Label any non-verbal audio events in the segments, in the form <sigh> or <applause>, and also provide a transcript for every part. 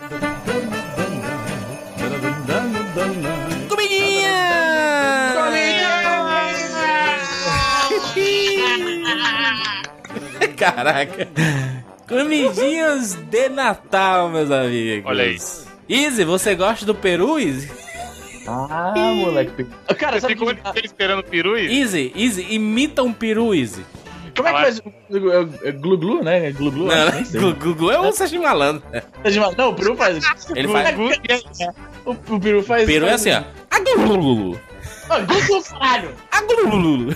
<laughs> Caraca. Comidinhas de Natal, meus amigos. Olha aí. Easy, você gosta do peru, Easy? Ah, moleque. Cara, Você ficou que, esperando o peru e... Easy, Easy, imita um peru, Easy. Como é que faz é, é né? É Glu glu, Não, acho, nem sei. Gu- Gugu é um Sérgio Malandro. Não, o peru faz. Ele faz. O, o peru faz. Peru é assim, ó. Agululu. Ah, Glu glu, caralho! Agululu.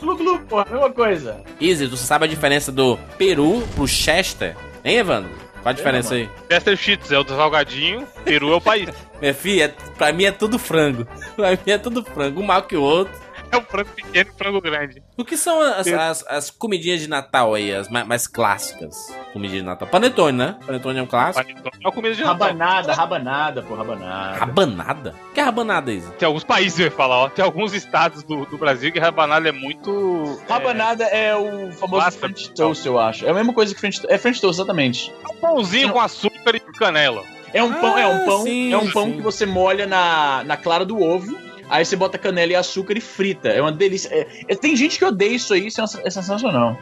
Glu glu, porra, mesma coisa. Easy, você sabe a diferença do peru pro Chester? Hein, Evandro? Qual a diferença aí? Chester Cheetos é o do salgadinho, peru é o país. <laughs> Minha filha, é- pra mim é tudo frango. Pra mim é tudo frango. Um mal que o outro. É o frango pequeno e o frango grande. O que são as, as, as comidinhas de Natal aí, as mais, mais clássicas? Comidinhas de Natal. Panetone, né? Panetone é um clássico. Panetone É uma comida de Natal. Rabanada, rabanada, pô, rabanada. Rabanada? O que é rabanada, Isa? Tem alguns países, eu ia falar, ó. Tem alguns estados do, do Brasil que rabanada é muito... Rabanada é, o famoso Massa. French Toast, eu acho. É a mesma coisa que French É French Toast, exatamente. É um pãozinho com açúcar e canela. É um pão, é um Ah, pão, sim, é um pão sim. que você molha na, na clara do ovo. Aí você bota canela e açúcar e frita. É uma delícia. É- é- tem gente que odeia isso aí, isso é, é sensacional.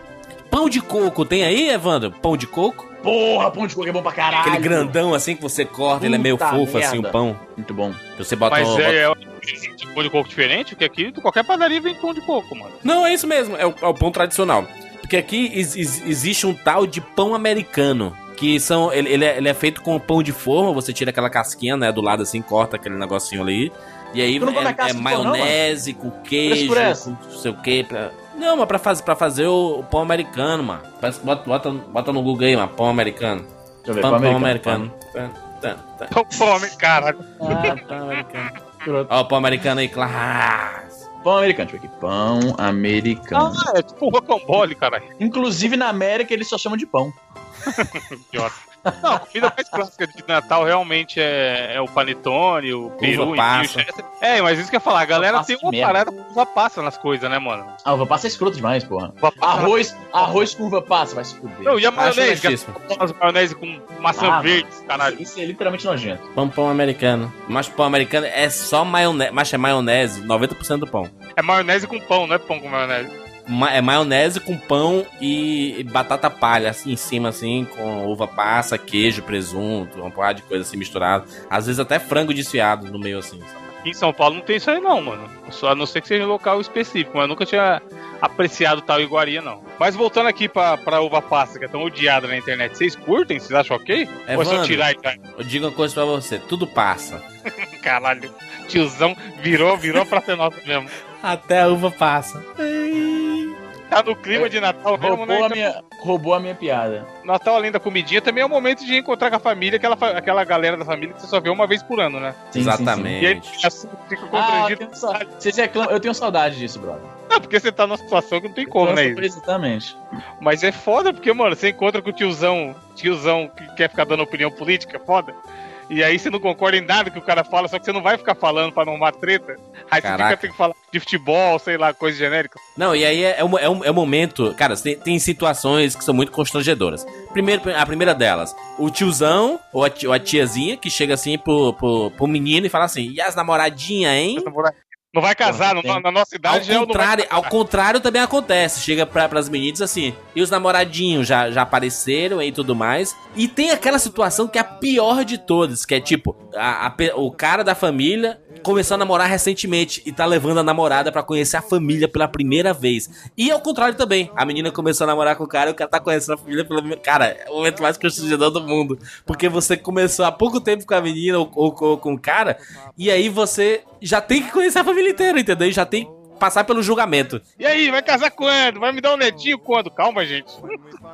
Pão de coco, tem aí, Evandro? Pão de coco? Porra, pão de coco é bom pra caralho. Aquele grandão assim que você corta, ele é meio Puta fofo assim, merda. o pão. Muito bom. Você bota Mas um- é, é um de pão de coco diferente, porque aqui qualquer padaria vem pão de coco, mano. Não, é isso mesmo, é o, é o pão tradicional. Porque aqui ex- ex- existe um tal de pão americano. Que são. Ele, ele é, ele é feito com pão de forma, você tira aquela casquinha, né? Do lado assim, corta aquele negocinho ali. E aí Tu não come a é, casca é pão, não, maionese com queijo, Frescurece. com não sei o que. Pra... Não, mas pra, faz, pra fazer o, o pão americano, mano. Bota, bota, bota no Google aí, mano. Pão americano. Deixa eu ver, Pão, pão pão americano. americano. Tá, tá, tá. Pão fome, caralho. Ah, pão americano. Pão, Ó, o pão americano aí, claro. pão americano, deixa eu ver aqui. Pão americano. Ah, é tipo rocambole, caralho. Inclusive na América eles só chamam de pão. <laughs> Idiota. Não, a comida mais clássica de Natal realmente é, é o panetone, o peru, Uva e passa. o. É, mas isso que eu ia falar, a galera tem uma merda. parada com uva passa nas coisas, né, mano? Ah, uva passa é escroto demais, porra. Arroz, arroz com uva passa, vai se fuder. Não, e a maionese? é As maionese com maçã Ah, verde, caralho. Isso é literalmente nojento. Pão, pão americano. Mas pão americano é só maionese. Mas é maionese, 90% do pão. É maionese com pão, não é pão com maionese. Ma- é maionese com pão e batata palha, assim, em cima, assim, com uva passa, queijo, presunto, uma porrada de coisa assim misturada. Às vezes até frango desfiado no meio, assim. sabe? Em São Paulo não tem isso aí não, mano. Só a não ser que seja um local específico, mas eu nunca tinha apreciado tal iguaria, não. Mas voltando aqui pra, pra uva passa, que é tão odiada na internet, vocês curtem? Vocês acham ok? Ou é só tirar e já? Eu digo uma coisa pra você, tudo passa. <laughs> Caralho, tiozão virou, virou pra ser nosso mesmo. Até a uva passa. Tá no clima de Natal mesmo, Roubou né? a, minha, roubou a minha piada. Natal, além da comidinha, também é o momento de encontrar com a família, aquela, aquela galera da família que você só vê uma vez por ano, né? Sim, sim, sim. Exatamente. E aí assim, fica Ah, eu tenho, eu tenho saudade disso, brother. Não, porque você tá numa situação que não tem como, né? Exatamente. Mas é foda, porque, mano, você encontra com o tiozão, tiozão que quer ficar dando opinião política, foda. E aí você não concorda em nada que o cara fala, só que você não vai ficar falando pra não arrumar treta. Aí você Caraca. fica tem que falar de futebol, sei lá, coisa genérica. Não, e aí é, é, um, é, um, é um momento. Cara, tem, tem situações que são muito constrangedoras. Primeiro, a primeira delas, o tiozão ou a, ti- ou a tiazinha que chega assim pro, pro, pro menino e fala assim: e as namoradinhas, hein? Não vai casar, Porra, não- na nossa Ao idade não vai contrário, ao contrário também acontece. Chega pra, pras meninas assim, e os namoradinhos já, já apareceram e tudo mais. E tem aquela situação que é a pior de todas, que é tipo, a- a o cara da família começou a namorar recentemente e tá levando a namorada pra conhecer a família pela primeira vez. E ao contrário também, a menina começou a namorar com o cara e o cara tá conhecendo a família pela Cara, é o momento mais constrangedor do mundo. Porque você começou há pouco tempo com a menina ou, ou- ou com o cara, e aí você já tem que conhecer a família inteira, entendeu? E já tem passar pelo julgamento. E aí, vai casar quando? Vai me dar um netinho quando? Calma, gente.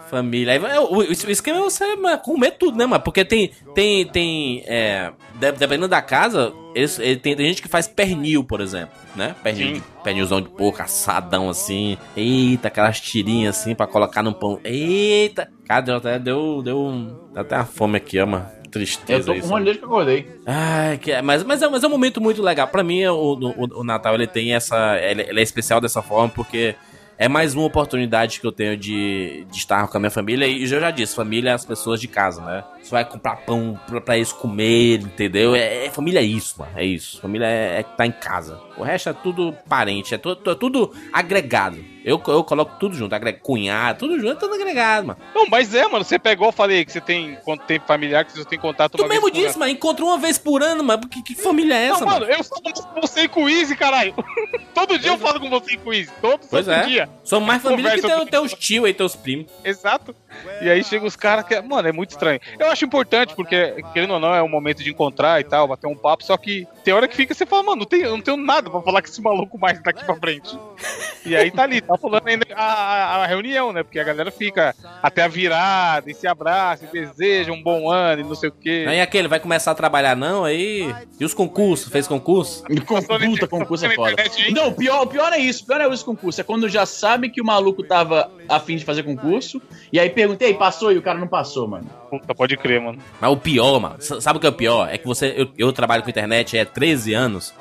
Família. Vai- o, esquema é você comer tudo, né, mano? Porque tem. Tem. tem é, de- dependendo da casa, eles, ele tem, tem gente que faz pernil, por exemplo, né? Pernil, de- pernilzão de porco, assadão assim. Eita, aquelas tirinhas assim pra colocar no pão. Eita! Cara, deu até, deu, deu até uma fome aqui, ó, mano. Eu Tristeza tô com isso. um monte desde que eu acordei. Ai, que, mas, mas, é, mas é um momento muito legal. Pra mim, o, o, o Natal ele tem essa. Ele, ele é especial dessa forma porque é mais uma oportunidade que eu tenho de, de estar com a minha família. E eu já disse, família é as pessoas de casa, né? Você vai comprar pão pra, pra eles comer, entendeu? É, é- família é isso, mano. É isso. Família é, é que tá em casa. O resto é tudo parente, é tudo, é tudo agregado. Eu, eu coloco tudo junto, agrego cunhado, tudo junto, é tudo agregado, mano. Não, mas é, mano. Você pegou, eu falei que você tem quanto tempo familiar que você tem contato Tu uma mesmo disse, mano, encontrou uma vez por ano, mano. Que, que família é essa, Não, mano? mano, eu <laughs> falo com você e com o Easy, caralho. Todo dia eu falo com você e com o Easy. Todo Pois é. dia. São mais família que teu, teus tios aí, teus primos. Exato. E aí chega os caras que. Mano, é muito estranho. Eu acho importante, porque, querendo ou não, é um momento de encontrar e tal, bater um papo, só que tem hora que fica você fala, mano, não tenho, eu não tenho nada pra falar com esse maluco mais daqui pra frente. E aí tá ali, tá falando ainda a, a- a reunião, né? Porque a galera fica até a virada e se abraça e deseja um bom ano e não sei o quê. Aí aquele vai começar a trabalhar, não? Aí. E os concursos? Fez concurso? <laughs> Com- Puta, concurso é foda. Não, o pior, pior é isso. O pior é esse concurso. É quando já sabe que o maluco tava afim de fazer concurso. E aí perguntei, passou? E o cara não passou, mano. Puta, pode crer, mano. Mas o pior, mano, sabe o que é o pior? É que você. Eu, eu trabalho com internet há 13 anos.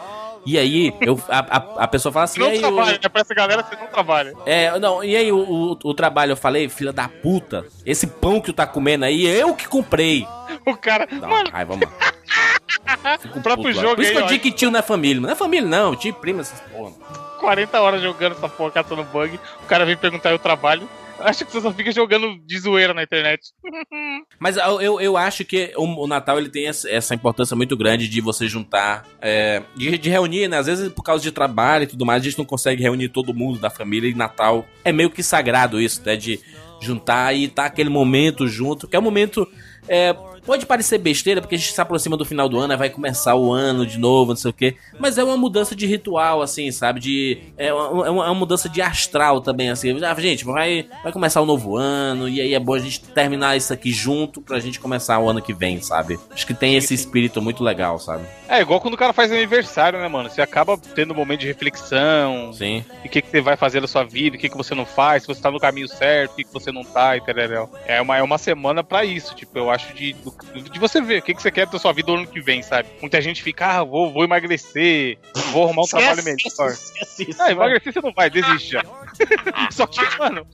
E aí, eu, a, a, a pessoa fala assim. Não "E aí, o- trabalha, né? Pra essa galera você não trabalha. É, não, e aí o, o, o trabalho, eu falei, filha da puta, esse pão que tu tá comendo aí, eu que comprei. O cara. Uma Mano, raiva, mano. <laughs> Fico O próprio puto, jogo Por isso que aí, eu digo que tio não é família. Não é família, não. Tio e primo, essas porra. 40 horas jogando essa porra, caçando bug. O cara vem perguntar eu trabalho. <laughs> Acho que você só fica jogando de zoeira na internet. <laughs> Mas eu, eu, acho que o, o Natal ele tem essa, importância muito grande de você juntar, é, de, de reunir, né? Às vezes por causa de trabalho e tudo mais, a gente não consegue reunir todo mundo da família e Natal é meio que sagrado isso, né? De juntar e tá aquele momento junto, que é um momento. é, pode parecer besteira, porque a gente se aproxima do final do ano, aí vai começar o ano de novo, não sei o quê. Mas é uma mudança de ritual, assim, sabe? De, é, uma, é uma- é uma mudança de astral também, assim. Ah, gente, vai, vai começar o novo ano, e aí é bom a gente terminar isso aqui junto pra gente começar o ano que vem, sabe? Acho que tem esse espírito muito legal, sabe? É igual quando o cara faz aniversário, né, mano? Você acaba tendo um momento de reflexão. Sim. E o que, que você vai fazer na sua vida, o que, que você não faz, se você tá no caminho certo, o que, que você não tá, e tereréu. É uma, é uma semana pra isso, tipo, eu acho de, de você ver o que, que você quer da sua vida no ano que vem, sabe? Muita gente fica, ah, vou, vou emagrecer, vou arrumar um trabalho melhor. Esquece isso. Ah, emagrecer você não vai, desiste já. <laughs> Só que, mano,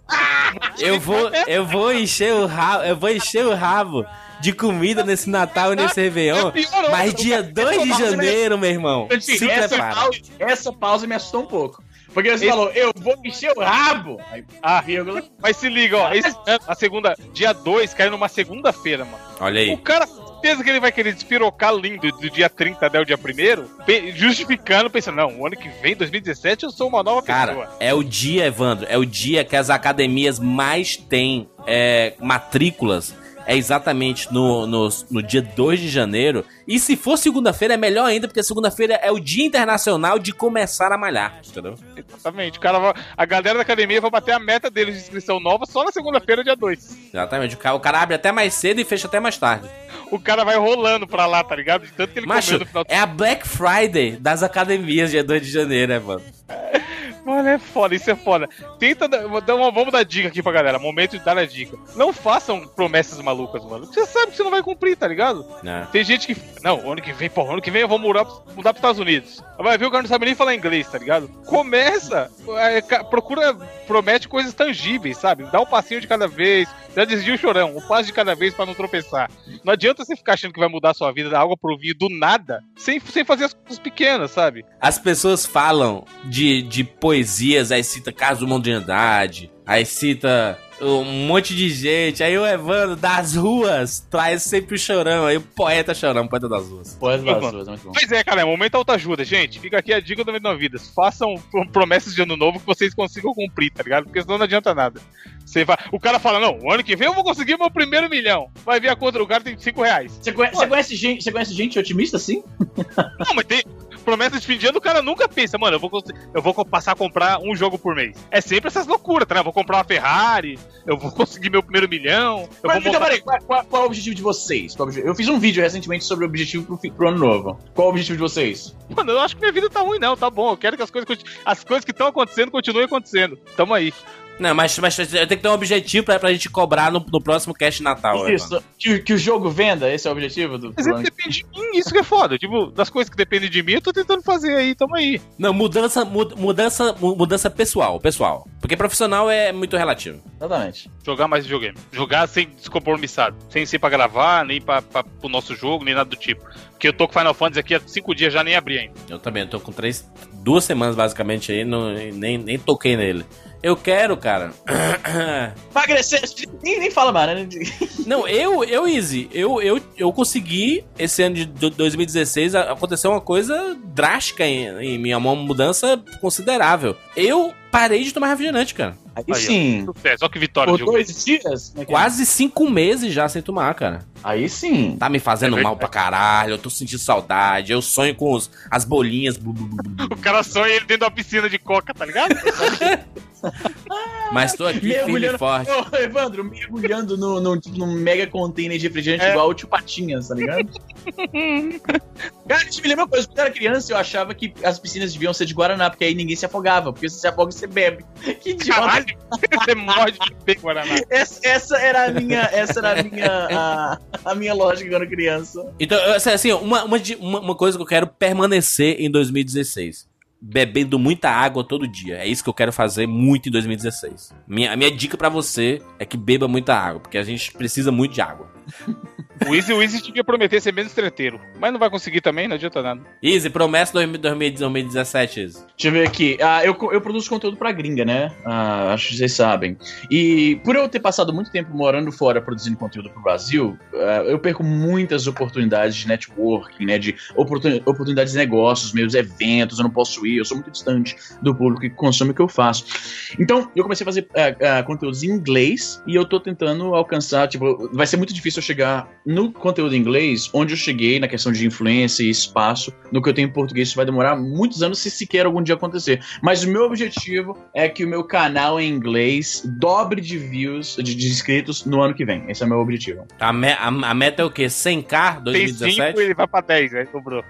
Eu vou, eu vou encher o rabo, eu vou encher o rabo de comida nesse Natal e nesse Réveillon. piorou. Mas dia 2 de janeiro, meu irmão, se prepara. essa pausa me assustou um pouco. Porque você Esse- falou, eu vou encher o rabo. Aí, Ah. vírgula. mas se liga, ó, esse ano, a segunda, dia 2, caiu numa segunda-feira, mano. Olha aí. O cara, certeza que ele vai querer despirocar lindo do dia 30 até o dia 1 justificando, pensando, não, o ano que vem, 2017, eu sou uma nova pessoa. Cara, é o dia, Evandro, é o dia que as academias mais têm é, matrículas. É exatamente no, no, no dia 2 de janeiro. E se for segunda-feira, é melhor ainda, porque segunda-feira é o dia internacional de começar a malhar. Entendeu? Exatamente. O cara vai- a galera da academia vai bater a meta deles de inscrição nova só na segunda-feira, dia 2. Exatamente. O cara, o cara abre até mais cedo e fecha até mais tarde. O cara vai rolando pra lá, tá ligado? De tanto que ele Macho, comeu no final é a Black Friday das academias, dia 2 de janeiro, né, mano? <laughs> Mano, é foda, isso é foda. Tenta dar uma, vamos dar dica aqui pra galera. Momento de dar a dica. Não façam promessas malucas, mano. Você sabe que você não vai cumprir, tá ligado? Né? Tem gente que. Não, ano que vem, pô, ano que vem eu vou mudar, mudar pros Estados Unidos. Vai ver o cara não sabe nem falar inglês, tá ligado? Começa, é, procura, promete coisas tangíveis, sabe? Dá um passinho de cada vez. Já dizia o chorão, um passo de cada vez pra não tropeçar. Não adianta você ficar achando que vai mudar a sua vida da água pro vinho do nada, sem, sem fazer as coisas pequenas, sabe? As pessoas falam de, de poesias, aí cita Caso Mundialidade, aí cita um monte de gente, aí o Evandro das ruas traz sempre o chorão, aí o poeta chorão, poeta das ruas. Mano. das duas, muito bom. Pois é, cara, é momento autoajuda, gente. Fica aqui a dica do Momento da Vida. Façam pro- promessas de ano novo que vocês consigam cumprir, tá ligado? Porque senão não adianta nada. Você vai... O cara fala, não, o ano que vem eu vou conseguir meu primeiro milhão. Vai ver a conta do cara tem 5 reais. Você conhece, você conhece gente, você conhece gente otimista assim? Não, mas tem. Promessa de fim de ano, o cara nunca pensa, mano, eu vou, eu vou passar a comprar um jogo por mês. É sempre essas loucuras, tá? né? Eu vou comprar uma Ferrari, eu vou <laughs> conseguir meu primeiro milhão, Mas, vou então, montar... peraí, qual, qual- qual é o objetivo de vocês? É Eu fiz um vídeo recentemente sobre o objetivo pro, pro ano novo. Qual é o objetivo de vocês? Mano, eu acho que minha vida tá ruim, não, tá bom. Eu quero que as coisas, as coisas que estão acontecendo continuem acontecendo. Tamo aí. Não, mas, mas tem que ter um objetivo pra, pra gente cobrar no, no próximo cast Natal. Isso, que, que, o jogo venda, esse é o objetivo do Mas ele depende de mim, isso que é foda. Tipo, das coisas que dependem de mim, eu tô tentando fazer aí, tamo aí. Não, mudança, mudança, mudança pessoal, pessoal. Porque profissional é muito relativo. Exatamente. Jogar mais videogame. Jogar sem descompromissado. Sem ser pra gravar, nem pra, pra, pro nosso jogo, nem nada do tipo. Porque eu tô com Final Fantasy aqui há cinco dias, já nem abri ainda. Eu também, eu tô com três, duas semanas basicamente aí, não, nem, nem toquei nele. Eu quero, cara. <coughs> Emagrecer, nem, nem fala mais, né? <laughs> Não, eu, eu, Easy, eu, eu, eu consegui, esse ano de 2016, aconteceu uma coisa drástica em, em minha uma mudança considerável. Eu parei de tomar refrigerante, cara. Aí, Aí sim. Ó, que vitória. Por dois dias? É, é Quase cinco meses já sem tomar, cara. Aí sim. Tá me fazendo é mal pra caralho, eu tô sentindo saudade, eu sonho com os, as bolinhas. <laughs> o cara sonha ele dentro da piscina de coca, tá ligado? <laughs> Mas tô aqui firme e forte. Ô, Evandro, mergulhando no, no, no, mega container de refrigerante é. igual o tio Patinhas, tá ligado? <laughs> Cara, isso me lembra uma coisa. Quando eu era criança, eu achava que as piscinas deviam ser de Guaraná, porque aí ninguém se afogava. Porque se você afoga, você bebe. Que idiota. Caralho, <laughs> você morre de beber Guaraná. Essa, essa, era a minha, essa era a minha, a, a minha lógica quando criança. Então, assim, uma, uma, uma coisa que eu quero permanecer em 2016 bebendo muita água todo dia. É isso que eu quero fazer muito em 2016. Minha, a minha dica para você é que beba muita água, porque a gente precisa muito de água. O Easy, o Easy tinha que prometer ser menos treteiro. Mas não vai conseguir também, não adianta nada. Easy, promessa 2017, Easy. Deixa eu ver aqui. Ah, eu, eu produzo conteúdo pra gringa, né? Ah, acho que vocês sabem. E por eu ter passado muito tempo morando fora produzindo conteúdo pro Brasil, ah, eu perco muitas oportunidades de networking, né? De oportun, oportunidades de negócios, meus eventos, eu não posso ir, eu sou muito distante do público que consome o que eu faço. Então, eu comecei a fazer ah, ah, conteúdos em inglês e eu tô tentando alcançar, tipo, vai ser muito difícil eu chegar no conteúdo em inglês, onde eu cheguei na questão de influência e espaço, no que eu tenho em português, isso vai demorar muitos anos se sequer algum dia acontecer. Mas o meu objetivo é que o meu canal em inglês dobre de views, de, de inscritos no ano que vem. Esse é o meu objetivo. A, me, a, a meta é o quê? 100k 2017? Tem 5 ele vai pra 10, né? Sobrou.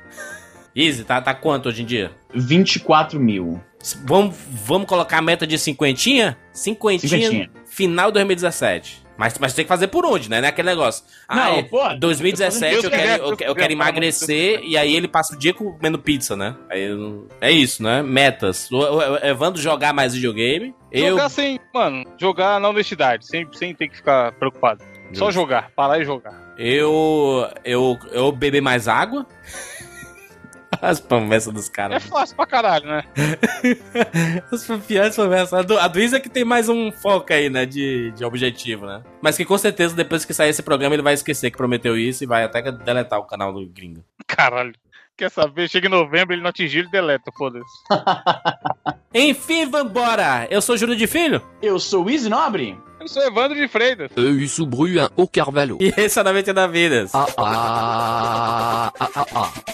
Easy, tá, tá quanto hoje em dia? 24 mil. Vamos, vamos colocar a meta de cinquentinha? Cinquentinha, cinquentinha. final de 2017. Mas, mas tem que fazer por onde, né? Não é aquele negócio. Ah, não, é, pô, 2017 eu, quero, eu, eu quero emagrecer e aí ele passa o dia comendo pizza, né? Aí, é isso, né? Metas. O, o, o Evandro jogar mais videogame. Jogar eu... sem, mano, jogar na honestidade, sem, sem ter que ficar preocupado. Só jogar, parar e jogar. Eu. Eu, eu beber mais água. <laughs> As promessas dos caras. É fácil pra caralho, né? <laughs> As piores promessas. A do, a do Isa é que tem mais um foco aí, né? De, de objetivo, né? Mas que com certeza depois que sair esse programa ele vai esquecer que prometeu isso e vai até deletar o canal do gringo. Caralho. Quer saber? Chega em novembro, ele não atingiu, ele deleta, foda-se. <laughs> Enfim, vambora! Eu sou Júlio de Filho. Eu sou o Easy Nobre. Eu sou Evandro de Freitas. Eu sou Bruyan O Carvalho. E esse é 90 da Vidas. Ah, ah, ah, ah, ah.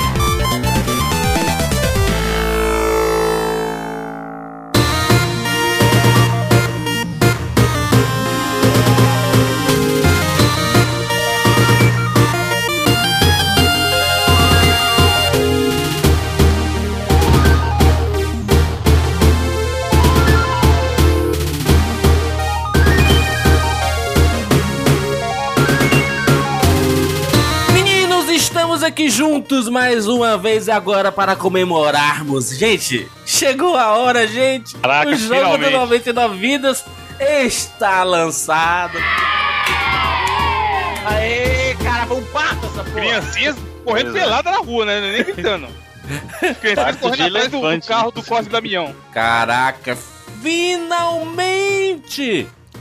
Aqui juntos mais uma vez agora para comemorarmos. Gente, chegou a hora, gente. Caraca, o jogo finalmente. do 99 Vidas está lançado. Aê, cara, vamos pato essa porra. Criancinhas correndo pelada na rua, né? Nem gritando. <laughs> Criancinhas correndo atrás do, do carro do Cosme Damião. Caraca, finalmente!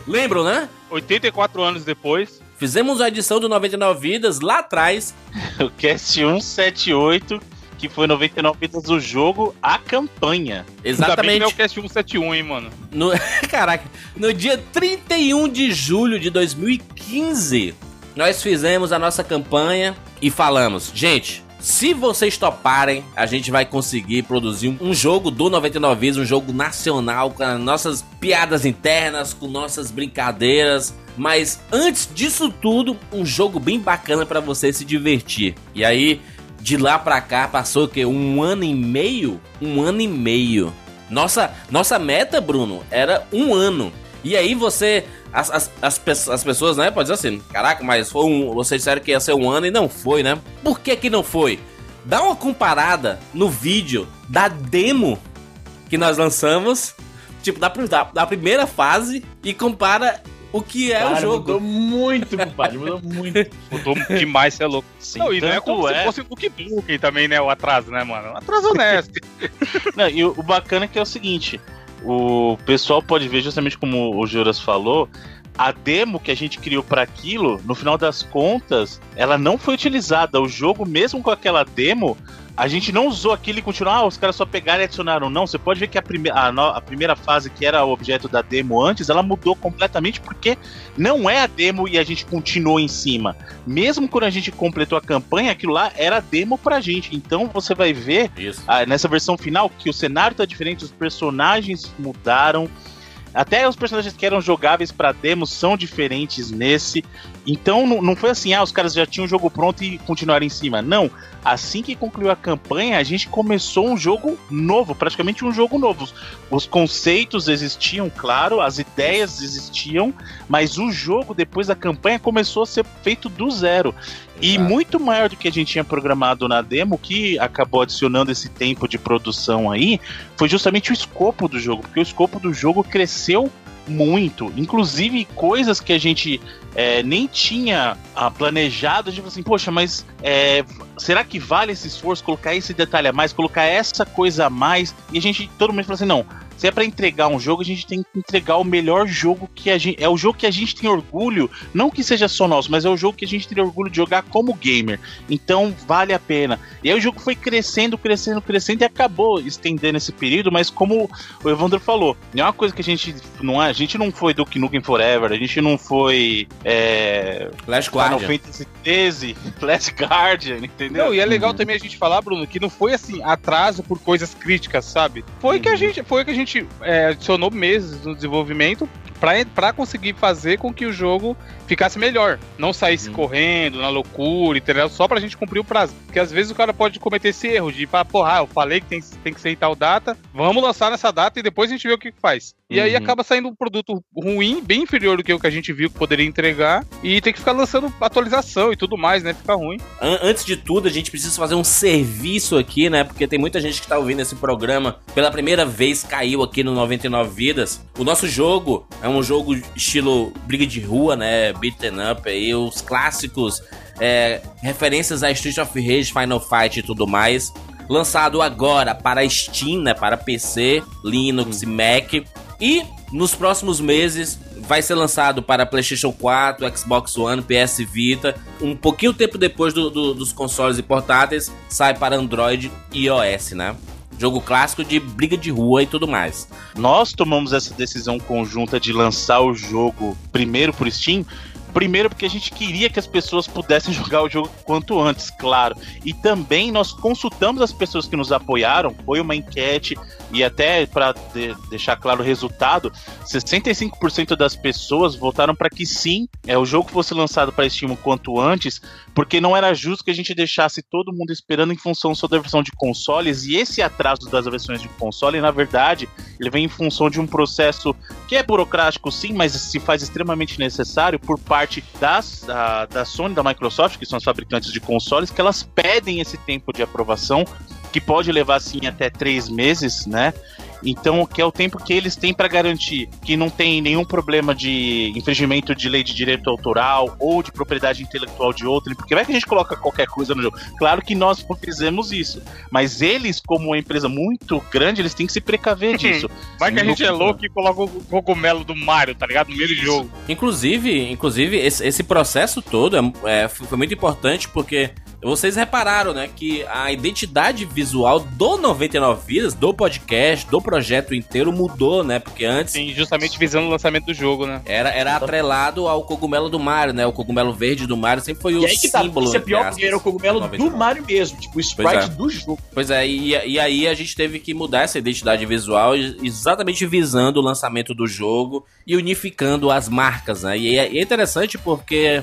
Lembram, né? 84 anos depois. Fizemos a edição do 99 Vidas lá atrás. <laughs> O cast 178, que foi 99 vidas do jogo, a campanha. Ainda bem que Exatamente. não é o Cast 171, hein, mano. No, <laughs> caraca, no dia 31 de julho de 2015, nós fizemos a nossa campanha e falamos, gente, se vocês toparem, a gente vai conseguir produzir um, um jogo do 99 Vidas, um jogo nacional, com as nossas piadas internas, com nossas brincadeiras. Mas antes disso tudo, um jogo bem bacana pra você se divertir. E aí, de lá pra cá, passou o quê? Um ano e meio? Um ano e meio. Nossa, nossa meta, Bruno, era um ano. E aí você. As, as, as, as pessoas, né? Pode dizer assim, caraca, mas foi um. Vocês disseram que ia ser um ano e não foi, né? Por que que não foi? Dá uma comparada no vídeo da demo que nós lançamos, tipo, da, da, da primeira fase, e compara o que é Cara, o jogo. mudou muito, compadre. Mudou <laughs> muito. Mudou demais, você é louco. Sim, não, e não é como é- se fosse o Cookbook também, né? O atraso, né, mano? Um atraso honesto. <laughs> Não, e o, o bacana é que é o seguinte: o pessoal pode ver, justamente como o Juras falou, a demo que a gente criou para aquilo, no final das contas, ela não foi utilizada. O jogo, mesmo com aquela demo, a gente não usou aquilo e continuou. Ah, os caras só pegaram e adicionaram. Não, você pode ver que a, prime a, a primeira fase, que era o objeto da demo antes, ela mudou completamente porque não é a demo e a gente continuou em cima. Mesmo quando a gente completou a campanha, aquilo lá era demo pra gente. Então você vai ver nessa versão final que o cenário tá diferente, os personagens mudaram. Até os personagens que eram jogáveis pra demo são diferentes nesse. Então não, não foi assim, ah, os caras já tinham o jogo pronto e continuaram em cima. Não. Assim que concluiu a campanha, a gente começou um jogo novo, praticamente um jogo novo. Os, os conceitos existiam, claro, as ideias existiam, mas o jogo, depois da campanha, começou a ser feito do zero. E Exato. muito maior do que a gente tinha programado na demo, que acabou adicionando esse tempo de produção aí, foi justamente o escopo do jogo, porque o escopo do jogo cresceu muito. Inclusive, coisas que a gente é, nem tinha ah, planejado, tipo assim, poxa, mas é, será que vale esse esforço colocar esse detalhe a mais, colocar essa coisa a mais? E a gente, todo mundo falou assim, não. Se é pra entregar um jogo, a gente tem que entregar o melhor jogo que a gente. É o jogo que a gente tem orgulho, não que seja só nosso, mas é o jogo que a gente tem orgulho de jogar como gamer. Então vale a pena. E aí o jogo foi crescendo, crescendo, crescendo e acabou estendendo esse período, mas como o Evandro falou, não é uma coisa que a gente. Não é, a gente não foi Duke Nukem Forever, a gente não foi. É, Flash Final Guardian. Fantasy XIII, <laughs> Last Guardian, entendeu? Não, e é legal também a gente falar, Bruno, que não foi assim, atraso por coisas críticas, sabe? Foi que a gente, foi que a gente é, adicionou meses no desenvolvimento pra, pra conseguir fazer com que o jogo ficasse melhor. Não saísse correndo na loucura, entendeu? Só pra gente cumprir o prazo. Porque às vezes o cara pode cometer esse erro de falar, porra, eu falei que tem, tem que ser em tal data, vamos lançar nessa data e depois a gente vê o que faz. E aí Uhum. acaba saindo um produto ruim, bem inferior do que o que a gente viu que poderia entregar, e tem que ficar lançando atualização e tudo mais, né? Fica ruim. An- antes de tudo, a gente precisa fazer um serviço aqui, né? Porque tem muita gente que tá ouvindo esse programa pela primeira vez, caiu aqui no 99 Vidas. O nosso jogo é um jogo estilo briga de rua, né? Beaten up aí, os clássicos, é, referências a Street of Rage, Final Fight e tudo mais. Lançado agora para Steam, né? Para PC, Linux e Mac. E nos próximos meses vai ser lançado para PlayStation 4, Xbox One, PS Vita. Um pouquinho tempo depois do- do- dos consoles e portáteis, sai para Android e iOS, né? Jogo clássico de briga de rua e tudo mais. Nós tomamos essa decisão conjunta de lançar o jogo primeiro por Steam. Primeiro porque a gente queria que as pessoas pudessem <laughs> jogar o jogo quanto antes, claro. E também nós consultamos as pessoas que nos apoiaram, foi uma enquete e até para deixar claro o resultado, 65% das pessoas votaram para que sim, é o jogo fosse lançado para Steam o quanto antes, porque não era justo que a gente deixasse todo mundo esperando em função só da versão de consoles e esse atraso das versões de console, na verdade, ele vem em função de um processo que é burocrático sim, mas se faz extremamente necessário por parte das, da, da Sony da Microsoft, que são as fabricantes de consoles, que elas pedem esse tempo de aprovação, que pode levar assim até três meses, né? Então, que é o tempo que eles têm para garantir que não tem nenhum problema de infringimento de lei de direito autoral ou de propriedade intelectual de outro, porque vai que a gente coloca qualquer coisa no jogo. Claro que nós não fizemos isso, mas eles, como uma empresa muito grande, eles têm que se precaver disso. Vai que a Sim, gente é louco. e coloca o cogumelo do Mario, tá ligado? No meio do jogo. Inclusive, inclusive esse, esse processo todo é, é, foi muito importante porque vocês repararam, né, que a identidade visual do 99 Vidas, do podcast, do projeto inteiro mudou, né? Porque antes Sim, justamente visando o lançamento do jogo, né? era, era atrelado ao cogumelo do Mario, né? O cogumelo verde do Mario sempre foi o E aí que tá, símbolo. isso é pior aspas, porque era o cogumelo do 99. Mario mesmo, tipo, o sprite Pois é. do jogo. Pois é, e, e aí a gente teve que mudar essa identidade visual exatamente visando o lançamento do jogo e unificando as marcas, né? E é, e é interessante porque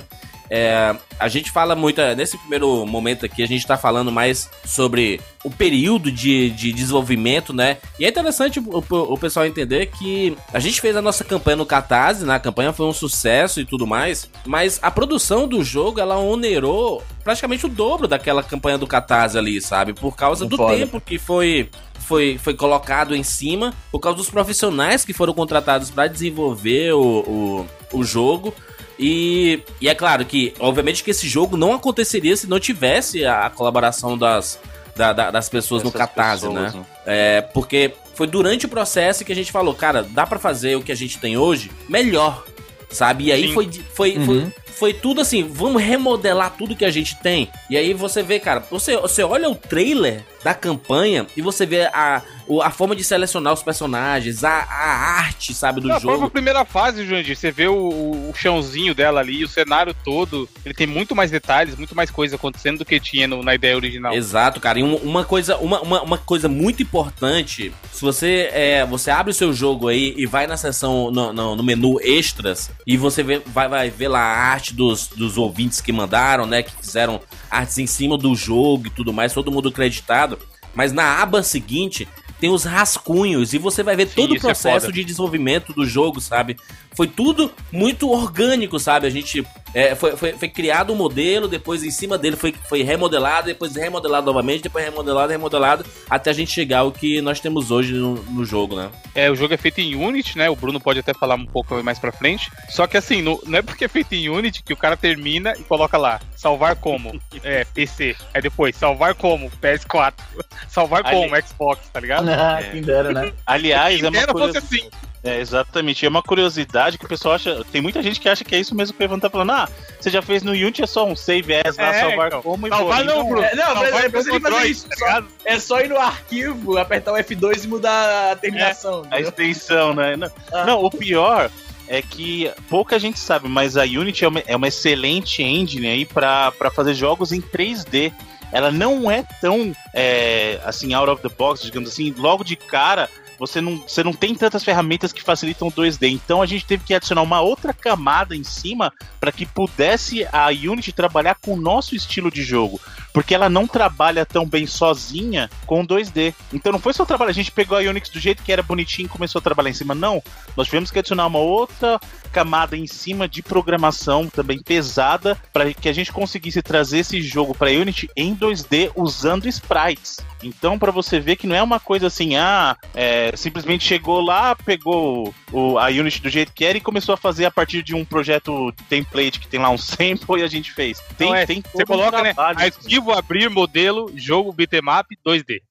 é, a gente fala muito, é, nesse primeiro momento aqui, a gente tá falando mais sobre o período de, de desenvolvimento, né? E é interessante o, o- pessoal entender que a gente fez a nossa campanha no Catarse, né? A campanha foi um sucesso e tudo mais, mas a produção do jogo, ela onerou praticamente o dobro daquela campanha do Catarse ali, sabe? Por causa do Foda. tempo que foi foi, foi colocado em cima por causa dos profissionais que foram contratados para desenvolver o, o, o jogo. E, e é claro que, obviamente, que esse jogo não aconteceria se não tivesse a colaboração das, da- da- das pessoas no Essas Catarse, pessoas, né? É, porque foi durante o processo que a gente falou, cara, dá pra fazer o que a gente tem hoje melhor, sabe? E aí Sim. foi, foi, Uhum. foi, foi tudo assim, vamos remodelar tudo que a gente tem. E aí você vê, cara, você, você olha o trailer da campanha e você vê a, a forma de selecionar os personagens, a, a arte, sabe, do Na jogo. primeira fase, Jurandir, você vê o, o chãozinho dela ali, o cenário todo, ele tem muito mais detalhes, muito mais coisa acontecendo do que tinha no- na ideia original. Exato, cara. E um- uma coisa, uma, uma, uma coisa muito importante, se você é, você abre o seu jogo aí e vai na seção no, no- no menu extras e você vê, vai, vai ver lá a arte dos, dos ouvintes que mandaram, né, que fizeram artes em cima do jogo e tudo mais, todo mundo creditado. Mas na aba seguinte tem os rascunhos e você vai ver Sim, todo o é processo foda. de desenvolvimento do jogo, sabe? Foi tudo muito orgânico, sabe? A gente é, foi, foi, foi criado um modelo, depois em cima dele foi, foi remodelado, depois remodelado novamente, depois remodelado, remodelado, até a gente chegar ao que nós temos hoje no, no jogo, né? É, o jogo é feito em Unity, né? O Bruno pode até falar um pouco mais pra frente. Só que assim, não, não é porque é feito em Unity que o cara termina e coloca lá, salvar como? <laughs> É, PC. Aí depois, salvar como? PS4. <laughs> Salvar Ali- como? Xbox, tá ligado? Ah, <laughs> quem dera, né? Aliás, é uma Era coisa. fosse assim. É, exatamente. É uma curiosidade que o pessoal acha. Tem muita gente que acha que é isso mesmo que o Evan tá falando. Ah, você já fez no Unity, é só um save as lá, É, salvar então. como e Salvar não, Bruno. É, não, mas é é fazer Android, isso. tá? É só ir no arquivo, apertar o F2 e mudar a terminação. A entendeu? extensão, né? Não, Ah. não, o pior é que pouca gente sabe, mas a Unity é uma, é uma excelente engine aí pra pra fazer jogos em 3D. Ela não é tão é, assim out of the box, digamos assim, logo de cara. Você não, você não tem tantas ferramentas que facilitam o 2D. Então a gente teve que adicionar uma outra camada em cima para que pudesse a Unity trabalhar com o nosso estilo de jogo. Porque ela não trabalha tão bem sozinha com 2D. Então não foi só trabalhar, a gente pegou a Unix do jeito que era bonitinho e começou a trabalhar em cima. Não. Nós tivemos que adicionar uma outra camada em cima de programação também pesada para que a gente conseguisse trazer esse jogo para Unity em 2D usando sprites. Então, para você ver que não é uma coisa assim, ah, é, simplesmente chegou lá, pegou o, a Unity do jeito que era e começou a fazer a partir de um projeto template que tem lá um <laughs> sample e a gente fez. Tem, Não, é, tem Você todo um coloca, né? Arquivo, abrir, modelo, jogo, bitmap, 2D.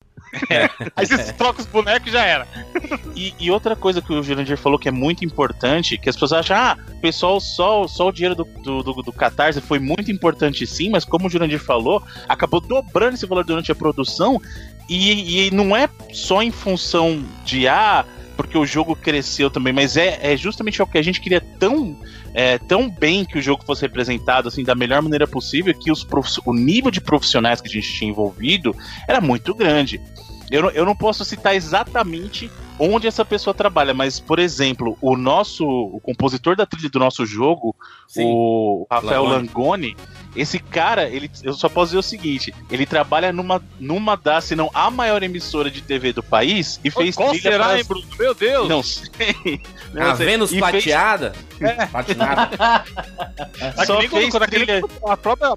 <laughs> Aí você troca os bonecos e já era. E, e outra coisa que o Jurandir falou que é muito importante, que as pessoas acham, ah, pessoal, só, só o dinheiro do, do, do, do Catarse foi muito importante sim, mas como o Jurandir falou, acabou dobrando esse valor durante a produção e, e não é só em função de, ah, porque o jogo cresceu também, mas é, é justamente o que a gente queria tão, é, tão bem que o jogo fosse representado assim da melhor maneira possível, que os o nível de profissionais que a gente tinha envolvido era muito grande. Eu não, eu não posso citar exatamente onde essa pessoa trabalha, mas, por exemplo, o nosso o compositor da trilha do nosso jogo, o Rafael Langoni. Esse cara, ele, eu só posso dizer o seguinte: ele trabalha numa, numa das, se não a maior emissora de TV do país e fez Qual trilha será, pras- hein, Bruno? Meu Deus! Não sei. <laughs> Não A sei. Vênus E fez- plateada? Platinada. Tá <laughs> que só nem quando, fez quando aquele- trilha- a própria,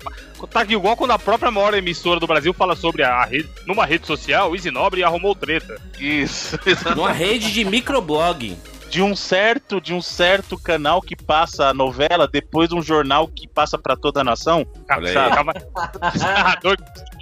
tá igual quando a própria maior emissora do Brasil fala sobre a rede, numa rede social, o Easy Nobre arrumou treta. Isso, <laughs> Numa rede de microblog. De um certo de um certo canal que passa a novela depois de um jornal que passa pra toda a nação. Calma. Narrador,